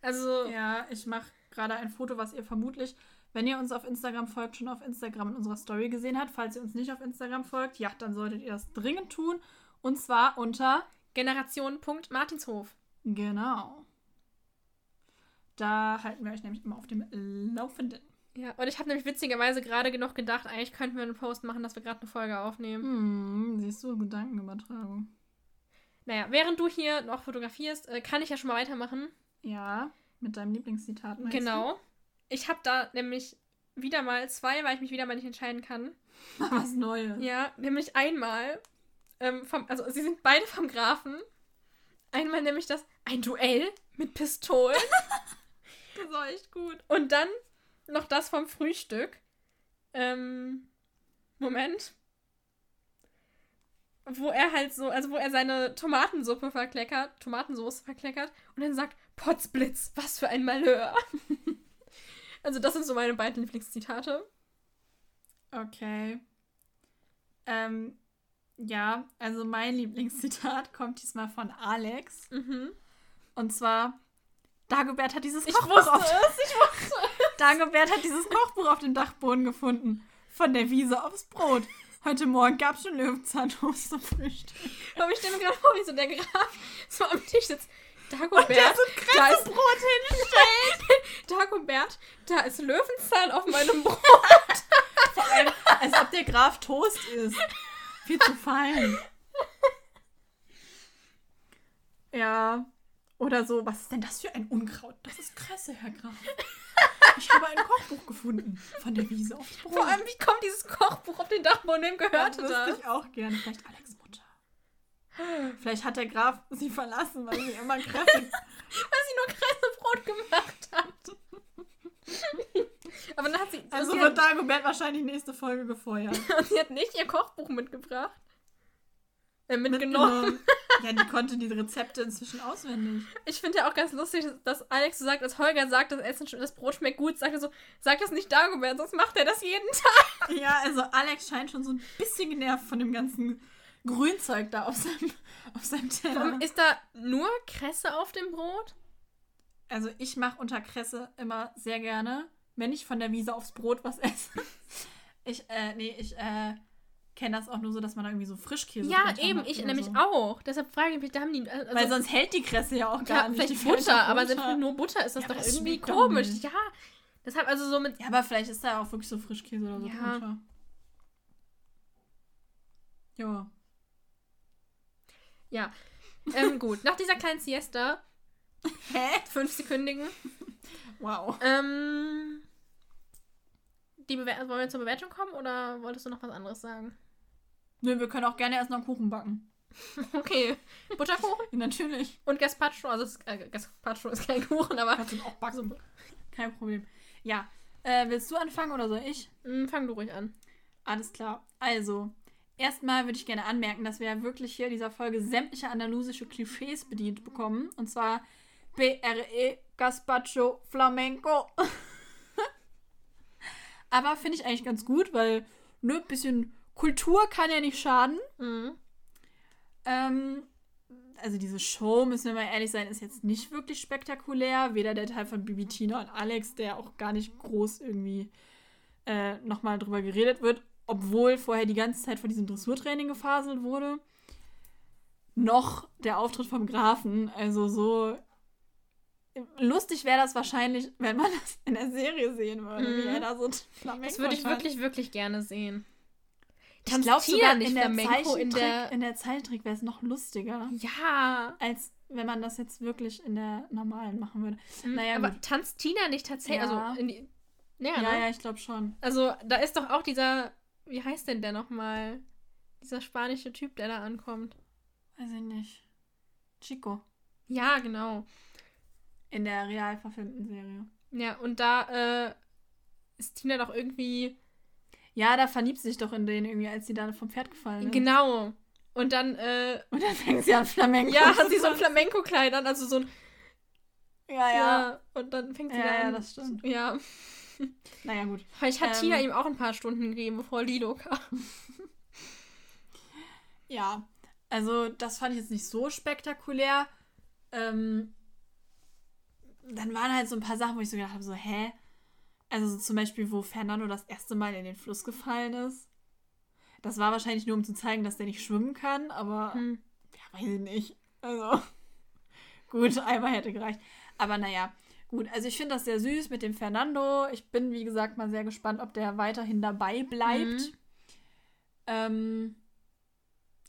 Also, Ja, ich mache gerade ein Foto, was ihr vermutlich, wenn ihr uns auf Instagram folgt, schon auf Instagram in unserer Story gesehen habt. Falls ihr uns nicht auf Instagram folgt, ja, dann solltet ihr das dringend tun. Und zwar unter, Generation.martinshof. genau. Da halten wir euch nämlich immer auf dem Laufenden. Ja, und ich habe nämlich witzigerweise gerade noch gedacht, eigentlich könnten wir einen Post machen, dass wir gerade eine Folge aufnehmen. Hm, siehst du, Gedankenübertragung. Naja, während du hier noch fotografierst, äh, kann ich ja schon mal weitermachen. Ja, mit deinem Lieblingszitat. Genau. Ich habe da nämlich wieder mal zwei, weil ich mich wieder mal nicht entscheiden kann. Du? Was Neues. Ja, nämlich einmal, ähm, vom, also sie sind beide vom Grafen. Einmal nämlich das, ein Duell mit Pistolen. Das war echt gut. Und dann noch das vom Frühstück. Ähm, Moment. Wo er halt so, also wo er seine Tomatensuppe verkleckert, Tomatensauce verkleckert und dann sagt, Potzblitz, was für ein Malheur. also das sind so meine beiden Lieblingszitate. Okay. Ähm, ja, also mein Lieblingszitat kommt diesmal von Alex. Mhm. Und zwar, Dagobert hat dieses Ich Kochbuch auf, es, ich wusste Dagobert hat dieses Kochbuch auf dem Dachboden gefunden. Von der Wiese aufs Brot. Heute Morgen gab es schon Löwenzahntoast zum Frühstück. Aber ich stelle mir gerade vor, wie so der Graf so am Tisch sitzt. Dagobert, Und der so da ist Brot hinstellt. Dagobert, da ist Löwenzahn auf meinem Brot. Vor allem, als ob der Graf Toast ist. Viel zu fein. Ja. Oder so, was ist denn das für ein Unkraut? Das ist Kresse, Herr Graf. Ich habe ein Kochbuch gefunden. Von der Wiese aufs Brot. Vor allem, wie kommt dieses Kochbuch auf den Dachboden? Wem das gehörte wüsste das? ich auch gerne. Vielleicht Alex Mutter. Vielleicht hat der Graf sie verlassen, weil sie immer Kresse... Weil sie nur Kressebrot gemacht hat. Aber dann hat sie, Also sie, wird hat, Dagobert wahrscheinlich nächste Folge gefeuert. sie hat nicht ihr Kochbuch mitgebracht. Äh, mitgenommen. Mitgenommen. Ja, die konnte die Rezepte inzwischen auswendig. Ich finde ja auch ganz lustig, dass Alex so sagt, als Holger sagt, das Essen, das Brot schmeckt gut, sagt er so, sag das nicht Dagobert, sonst macht er das jeden Tag. Ja, also Alex scheint schon so ein bisschen genervt von dem ganzen Grünzeug da auf seinem, auf seinem Teller. Warum ist da nur Kresse auf dem Brot? Also ich mache unter Kresse immer sehr gerne, wenn ich von der Wiese aufs Brot was esse. Ich, äh, nee, ich, äh, kenne das auch nur so, dass man da irgendwie so Frischkäse Ja, eben, ich nämlich so. auch. Deshalb frage ich mich, da haben die. Also, Weil sonst hält die Kresse ja auch gar ja, nicht. vielleicht Die Butter, aber selbst mit nur Butter ist das Ja, doch das irgendwie komisch. nicht. Ja. Deshalb also so mit. Ja, aber vielleicht ist da auch wirklich so Frischkäse oder so Ja. drunter. Ja. Ja. Ähm, gut, nach dieser kleinen Siesta, Hä? fünfsekündigen, Wow. ähm. Die Bewer wollen wir zur Bewertung kommen oder wolltest du noch was anderes sagen? Nö, wir können auch gerne erst noch einen Kuchen backen. Okay. Butterkuchen Natürlich. und Gazpacho. Also, äh, Gazpacho ist kein Kuchen, aber. Kannst du auch backen. Kein Problem. Ja. Äh, willst du anfangen oder soll ich? Mh, fang du ruhig an. Alles klar. Also, erstmal würde ich gerne anmerken, dass wir ja wirklich hier in dieser Folge sämtliche andalusische Klischees bedient bekommen. Und zwar BRE, Gazpacho, Flamenco. Aber finde ich eigentlich ganz gut, weil ne, ein bisschen Kultur kann ja nicht schaden. Mhm. Ähm, also diese Show, müssen wir mal ehrlich sein, ist jetzt nicht wirklich spektakulär. Weder der Teil von Bibi Tina und Alex, der auch gar nicht groß irgendwie äh, nochmal drüber geredet wird, obwohl vorher die ganze Zeit von diesem Dressurtraining gefaselt wurde. Noch der Auftritt vom Grafen, also so lustig wäre das wahrscheinlich, wenn man das in der Serie sehen würde, wie Mhm. er da so Flamenco Das würde ich wirklich, wirklich gerne sehen. Ich glaube sogar nicht in der Flamenco in der- in der Zeichentrick wäre es noch lustiger, Ja. als wenn man das jetzt wirklich in der normalen machen würde. Mhm, Naja, aber gut. tanzt Tina nicht tatsächlich? Ja. Also, in die, ja, Ja, ne? ja, ich glaube schon. Also, da ist doch auch dieser, wie heißt denn der nochmal? Dieser spanische Typ, der da ankommt. Weiß ich nicht. Chico. Ja, genau. In der real verfilmten Serie. Ja, und da äh, ist Tina doch irgendwie. Ja, da verliebt sie sich doch in den irgendwie, als sie da vom Pferd gefallen ist. Genau. Und dann, äh, Und dann fängt sie an Flamenco ja, hat sie so ein. Flamenco-Kleid an, also so ein. Ja, ja. Ja. Und dann fängt sie Ja, da ja, an. das stimmt. Ja. Naja, gut. Vielleicht hat Ähm. Tina ihm auch ein paar Stunden gegeben, bevor Lilo kam. Ja, also das fand ich jetzt nicht so spektakulär. Ähm, dann waren halt so ein paar Sachen, wo ich so gedacht habe, so, hä? Also so zum Beispiel, wo Fernando das erste Mal in den Fluss gefallen ist. Das war wahrscheinlich nur, um zu zeigen, dass der nicht schwimmen kann, aber Hm. ja, weiß ich nicht. Also, gut, einmal hätte gereicht. Aber naja, gut. Also ich finde das sehr süß mit dem Fernando. Ich bin, wie gesagt, mal sehr gespannt, ob der weiterhin dabei bleibt. Mhm. Ähm,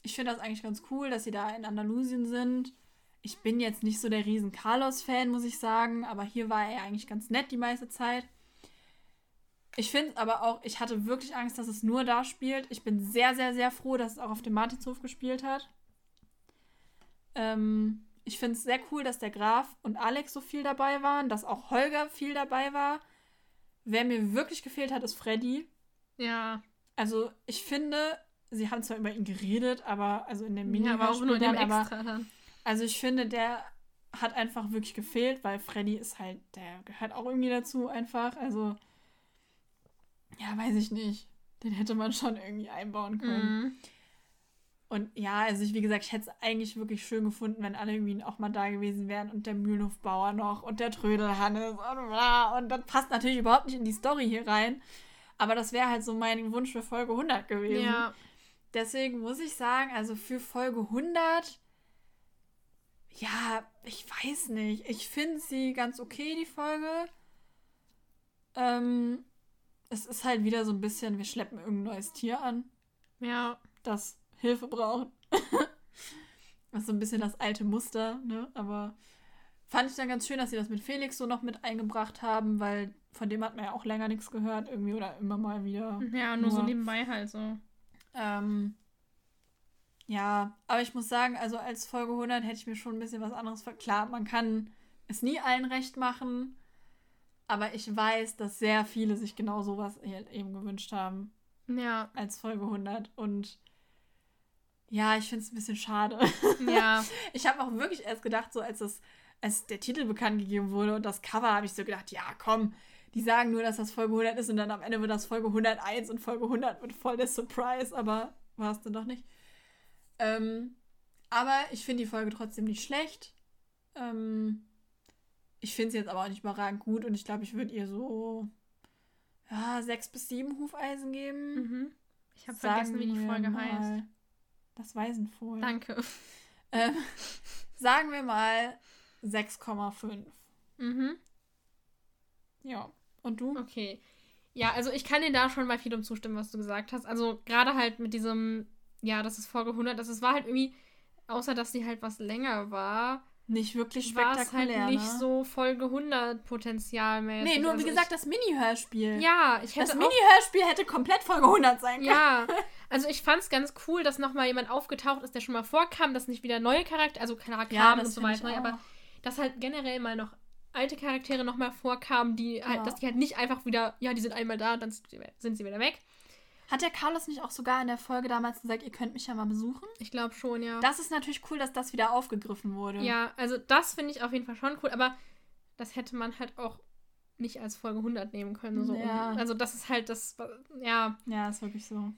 ich finde das eigentlich ganz cool, dass sie da in Andalusien sind. Ich bin jetzt nicht so der riesen Carlos-Fan, muss ich sagen, aber hier war er eigentlich ganz nett die meiste Zeit. Ich finde aber auch, ich hatte wirklich Angst, dass es nur da spielt. Ich bin sehr, sehr, sehr froh, dass es auch auf dem Martinshof gespielt hat. Ähm, ich finde es sehr cool, dass der Graf und Alex so viel dabei waren, dass auch Holger viel dabei war. Wer mir wirklich gefehlt hat, ist Freddy. Ja. Also ich finde, sie haben zwar über ihn geredet, aber also in dem Ja, aber auch nur in dem aber, Extra dann. Also ich finde, der hat einfach wirklich gefehlt, weil Freddy ist halt, der gehört auch irgendwie dazu einfach. Also ja, weiß ich nicht. Den hätte man schon irgendwie einbauen können. Mhm. Und ja, also ich, wie gesagt, ich hätte es eigentlich wirklich schön gefunden, wenn alle irgendwie auch mal da gewesen wären und der Mühlenhofbauer noch und der Trödelhannes und bla. Und das passt natürlich überhaupt nicht in die Story hier rein. Aber das wäre halt so mein Wunsch für Folge 100 gewesen. Ja. Deswegen muss ich sagen, also für Folge 100, ja, ich weiß nicht. Ich finde sie ganz okay, die Folge. Ähm, es ist halt wieder so ein bisschen, wir schleppen irgendein neues Tier an Ja. das Hilfe braucht. das ist so ein bisschen das alte Muster, ne? Aber fand ich dann ganz schön, dass sie das mit Felix so noch mit eingebracht haben, weil von dem hat man ja auch länger nichts gehört, irgendwie oder immer mal wieder. Ja, nur, so Nur- nebenbei halt so. Ähm, ja, aber ich muss sagen, also als Folge 100 hätte ich mir schon ein bisschen was anderes ver... Klar, man kann es nie allen recht machen, aber ich weiß, dass sehr viele sich genau sowas halt eben gewünscht haben. Ja. als Folge 100 und ja, ich finde es ein bisschen schade. Ja. Ich habe auch wirklich erst gedacht, so als das als der Titel bekannt gegeben wurde und das Cover, habe ich so gedacht, ja, komm, die sagen nur, dass das Folge 100 ist und dann am Ende wird das Folge 101 und Folge 100 wird voll der Surprise, aber war es dann doch nicht. Ähm, aber ich finde die Folge trotzdem nicht schlecht. Ähm, ich finde sie jetzt aber auch nicht überragend gut und ich glaube, ich würde ihr so ja, sechs bis sieben Hufeisen geben. Mhm. Ich habe vergessen, wie die Folge mal heißt. Das Waisenfohl. Danke. Ähm, sagen wir mal 6,5. Mhm. Ja. Und du? Okay. Ja, also ich kann dir da schon mal vielem zustimmen, was du gesagt hast. Also gerade halt mit diesem, ja, das ist Folge 100, das ist, war halt irgendwie, außer dass sie halt was länger war, Nicht wirklich war halt spektakulär. nicht ne? so Folge 100 potenzialmäßig. Nee, nur also wie gesagt, das Mini-Hörspiel. Ich, ja, ich hätte das Mini-Hörspiel hätte komplett Folge 100 sein können. Ja, also ich fand es ganz cool, dass nochmal jemand aufgetaucht ist, der schon mal vorkam, dass nicht wieder neue Charaktere, also Charaktere Ja, und so ich weiter, aber dass halt generell mal noch alte Charaktere nochmal vorkamen, die halt, Ja. dass die halt nicht einfach wieder, ja, die sind einmal da, dann sind sie- sind sie wieder weg. Hat der Carlos nicht auch sogar in der Folge damals gesagt, ihr könnt mich ja mal besuchen? Ich glaube schon, ja. Das ist natürlich cool, dass das wieder aufgegriffen wurde. ja, also das finde ich auf jeden Fall schon cool, aber das hätte man halt auch nicht als Folge 100 nehmen können. So. Ja. Also das ist halt das, ja, Ja, ist wirklich so.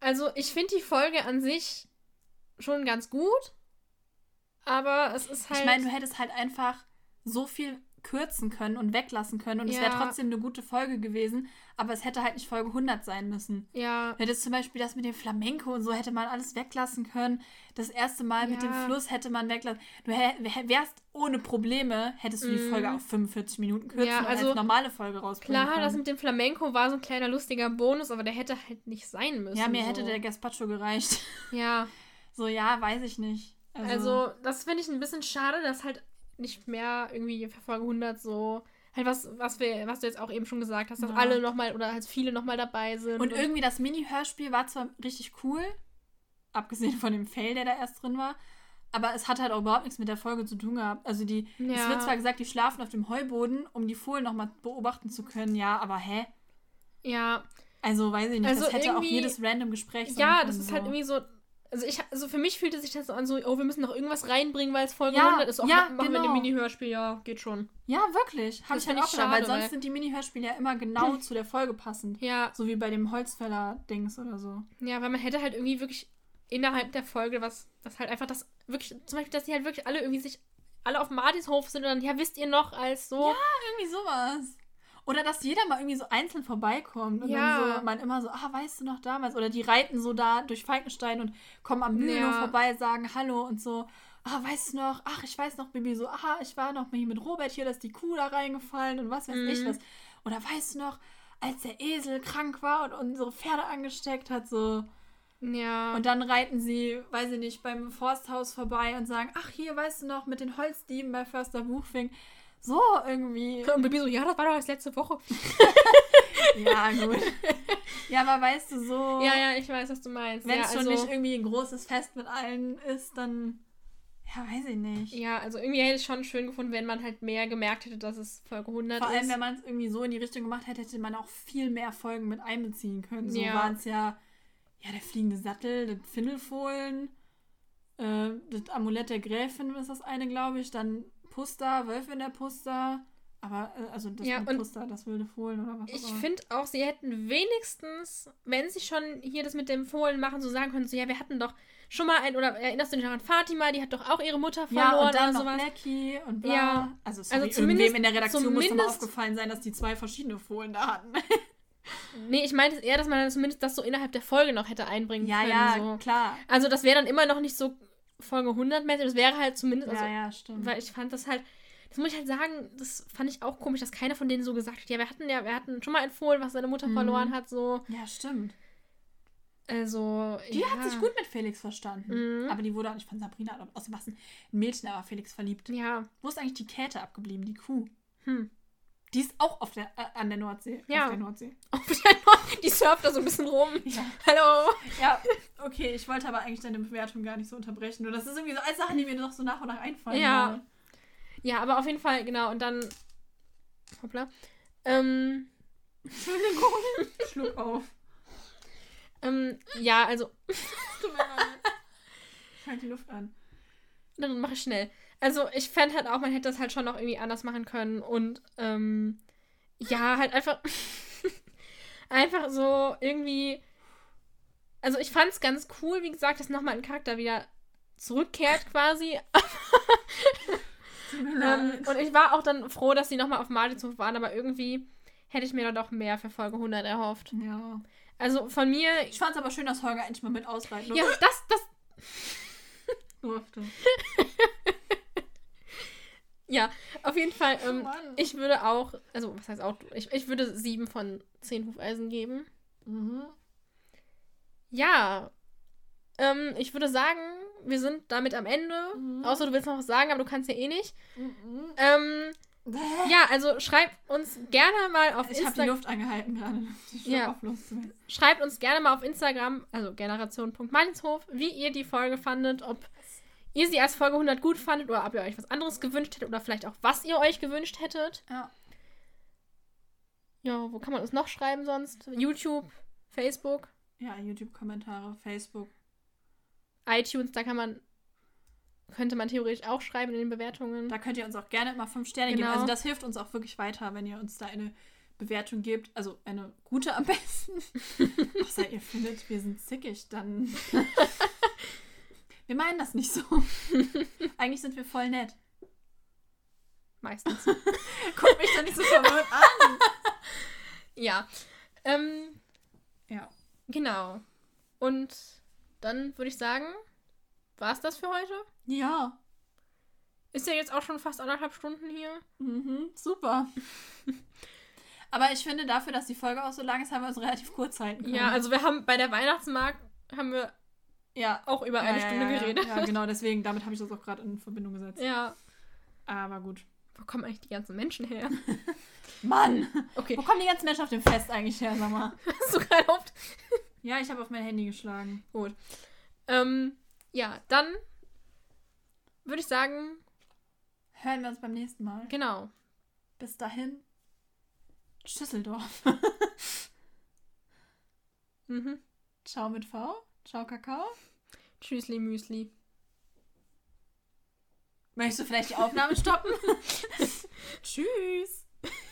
Also, ich finde die Folge an sich schon ganz gut. Aber es ist halt. Ich meine, du hättest halt einfach so viel kürzen können und weglassen können und es wäre Ja. trotzdem eine gute Folge gewesen, aber es hätte halt nicht Folge 100 sein müssen. Ja. Hätte zum Beispiel das mit dem Flamenco und so hätte man alles weglassen können. Das erste Mal mit dem Ja. Fluss hätte man weglassen. Du wärst ohne Probleme, hättest du die Mhm. Folge auf 45 Minuten kürzen Ja, und also als normale Folge rausbringen Klar, können. das mit dem Flamenco war so ein kleiner lustiger Bonus, aber der hätte halt nicht sein müssen. ja, mir so. hätte der Gazpacho gereicht. Ja, So, ja, weiß ich nicht. also, das finde ich ein bisschen schade, dass halt nicht mehr irgendwie für Folge 100 so halt was, was wir, was du jetzt auch eben schon gesagt hast, dass Ja. alle nochmal oder halt viele nochmal dabei sind. Und irgendwie das Mini-Hörspiel war zwar richtig cool, abgesehen von dem Fail, der da erst drin war, aber es hat halt auch überhaupt nichts mit der Folge zu tun gehabt. Also die, es Ja. wird zwar gesagt, die schlafen auf dem Heuboden, um die Fohlen nochmal beobachten zu können, ja, aber hä? ja, Also weiß ich nicht, Also das hätte auch jedes random Gespräch sein ja, das ist so. halt irgendwie so. Also ich, also für mich fühlte sich das so an, so, oh, wir müssen noch irgendwas reinbringen, weil es Folge Ja, 100 ist. Auch ja, machen wir genau. ein Mini-Hörspiel, ja, geht schon. Ja, wirklich. Habe ich halt auch ich gedacht, weil schade, sonst sind die Mini-Hörspiele ja immer genau zu der Folge passend. Ja, So wie bei dem Holzfäller-Dings oder so. ja, weil man hätte halt irgendwie wirklich innerhalb der Folge was, das halt einfach das, wirklich, zum Beispiel, dass die halt wirklich alle irgendwie sich, alle auf Martinshof sind und dann, ja, wisst ihr noch, als so. Irgendwie sowas. Oder dass jeder mal irgendwie so einzeln vorbeikommt und Ja. dann so man immer so, ah, weißt du noch damals? Oder die reiten so da durch Falkenstein und kommen am Mühlenhof Ja. vorbei, sagen Hallo und so, ah, weißt du noch? Ach, ich weiß noch, Bibi, so, ah, ich war noch hier mit Robert hier, da ist die Kuh da reingefallen und was weiß ich Mhm. was. Oder weißt du noch, als der Esel krank war und unsere Pferde angesteckt hat, so. Ja. Und dann reiten sie, weiß ich nicht, beim Forsthaus vorbei und sagen, ach, hier, weißt du noch, mit den Holzdieben bei Förster Buchfink. So irgendwie. Und Baby so, ja, das war doch erst letzte Woche. Ja, gut. ja, aber weißt du, so, Ja, ja, ich weiß, was du meinst. wenn ja, es schon also, nicht irgendwie ein großes Fest mit allen ist, dann, ja, weiß ich nicht. Ja, also irgendwie hätte ich schon schön gefunden, wenn man halt mehr gemerkt hätte, dass es Folge 100 Vor allem, ist. wenn man es irgendwie so in die Richtung gemacht hätte, hätte man auch viel mehr Folgen mit einbeziehen können. So Ja. waren es ja, ja, der fliegende Sattel, das Findelfohlen, äh, das Amulett der Gräfin ist das eine, glaube ich, dann Puster, Wölfe in der Puster, aber, äh, also das Ja, mit Puster, das wilde Fohlen oder was auch Ich finde auch, sie hätten wenigstens, wenn sie schon hier das mit dem Fohlen machen, so sagen können, so, ja, wir hatten doch schon mal ein, oder erinnerst du dich noch an Fatima, die hat doch auch ihre Mutter verloren Ja, und dann oder noch sowas. Blackie und bla. Ja. Also, sorry, Also zumindest- in der Redaktion muss mal aufgefallen sein, dass die zwei verschiedene Fohlen da hatten. Nee, ich meinte eher, dass man dann zumindest das so innerhalb der Folge noch hätte einbringen ja, können. ja, so. klar. Also das wäre dann immer noch nicht so Folge 100 mäßig, das wäre halt zumindest, also, ja, ja, stimmt. weil ich fand das halt, das muss ich halt sagen, das fand ich auch komisch, dass keiner von denen so gesagt hat, ja, wir hatten ja, wir hatten schon mal ein Fohlen, was seine Mutter Mhm. verloren hat, so, ja, stimmt. also, Die ja. hat sich gut mit Felix verstanden. Mhm. Aber die wurde auch nicht von Sabrina war es ein Mädchen, aber Felix verliebt. Ja, Wo ist eigentlich die Käthe abgeblieben, die Kuh? hm. Die ist auch auf der, äh, an der Nordsee. Ja. Auf der Nordsee. Auf der Nord- Die surft da so ein bisschen rum. Ja. Hallo. ja, okay, ich wollte aber eigentlich deine Bewertung gar nicht so unterbrechen. Nur das ist irgendwie so als Sachen, die mir noch so nach und nach einfallen. Ja. gerade. Ja, aber auf jeden Fall, genau. Und dann. Hoppla. Ähm, Entschuldigung. Schluck auf. ähm, ja, also, Tut mir leid. Ich halte die Luft an. dann mache ich schnell. Also, ich fände halt auch, man hätte das halt schon noch irgendwie anders machen können. Und, ähm, ja, halt einfach. einfach so irgendwie. Also, ich fand es ganz cool, wie gesagt, dass nochmal ein Charakter wieder zurückkehrt quasi. Ähm, und ich war auch dann froh, dass sie nochmal auf Martinshof waren, aber irgendwie hätte ich mir dann doch mehr für Folge 100 erhofft. ja. Also von mir, Ich fand es aber schön, dass Holger endlich mal mit ausreiten ja, das, das, durfte. Ja, auf jeden Fall, Oh ähm, ich würde auch, also was heißt auch, ich, ich würde sieben von zehn Hufeisen geben. Mhm. Ja, ähm, ich würde sagen, wir sind damit am Ende, Mhm. außer du willst noch was sagen, aber du kannst ja eh nicht. Mhm. Ähm, ja, also schreibt uns gerne mal auf Ich habe die Instagram. Luft angehalten gerade. Ja. Schreibt uns gerne mal auf Instagram, also generation.meinshof, wie ihr die Folge fandet, ob ihr sie als Folge 100 gut fandet oder ob ihr euch was anderes gewünscht hättet oder vielleicht auch, was ihr euch gewünscht hättet. Ja. Ja, wo kann man uns noch schreiben sonst? YouTube, Facebook, Ja, YouTube-Kommentare, Facebook. iTunes, da kann man, könnte man theoretisch auch schreiben in den Bewertungen. Da könnt ihr uns auch gerne immer fünf Sterne geben. Genau. Also das hilft uns auch wirklich weiter, wenn ihr uns da eine Bewertung gebt. Also eine gute am besten. Außer ihr findet, wir sind zickig, dann. wir meinen das nicht so. Eigentlich sind wir voll nett. Meistens. Guck mich doch nicht so verwirrt an. ja. Ähm, Ja. genau. Und dann würde ich sagen, war es das für heute? Ja. Ist ja jetzt auch schon fast anderthalb Stunden hier. Mhm, super. Aber ich finde, dafür, dass die Folge auch so lang ist, haben wir uns relativ kurz halten können. Ja, also wir haben bei der Weihnachtsmarkt haben wir ja. auch über eine ja, Stunde ja, geredet. Ja, genau, deswegen, damit habe ich das auch gerade in Verbindung gesetzt. Ja. Aber gut. Wo kommen eigentlich die ganzen Menschen her? Mann! Okay. Wo kommen die ganzen Menschen auf dem Fest eigentlich her, sag mal? Hast du gerade auf. Ja, ich habe auf mein Handy geschlagen. Gut. Ähm, ja, dann würde ich sagen, Hören wir uns beim nächsten Mal. genau. Bis dahin. Schüsseldorf. Mhm. Ciao mit V. Ciao Kakao. Tschüssli Müsli. Möchtest du vielleicht die Aufnahme stoppen? Tschüss.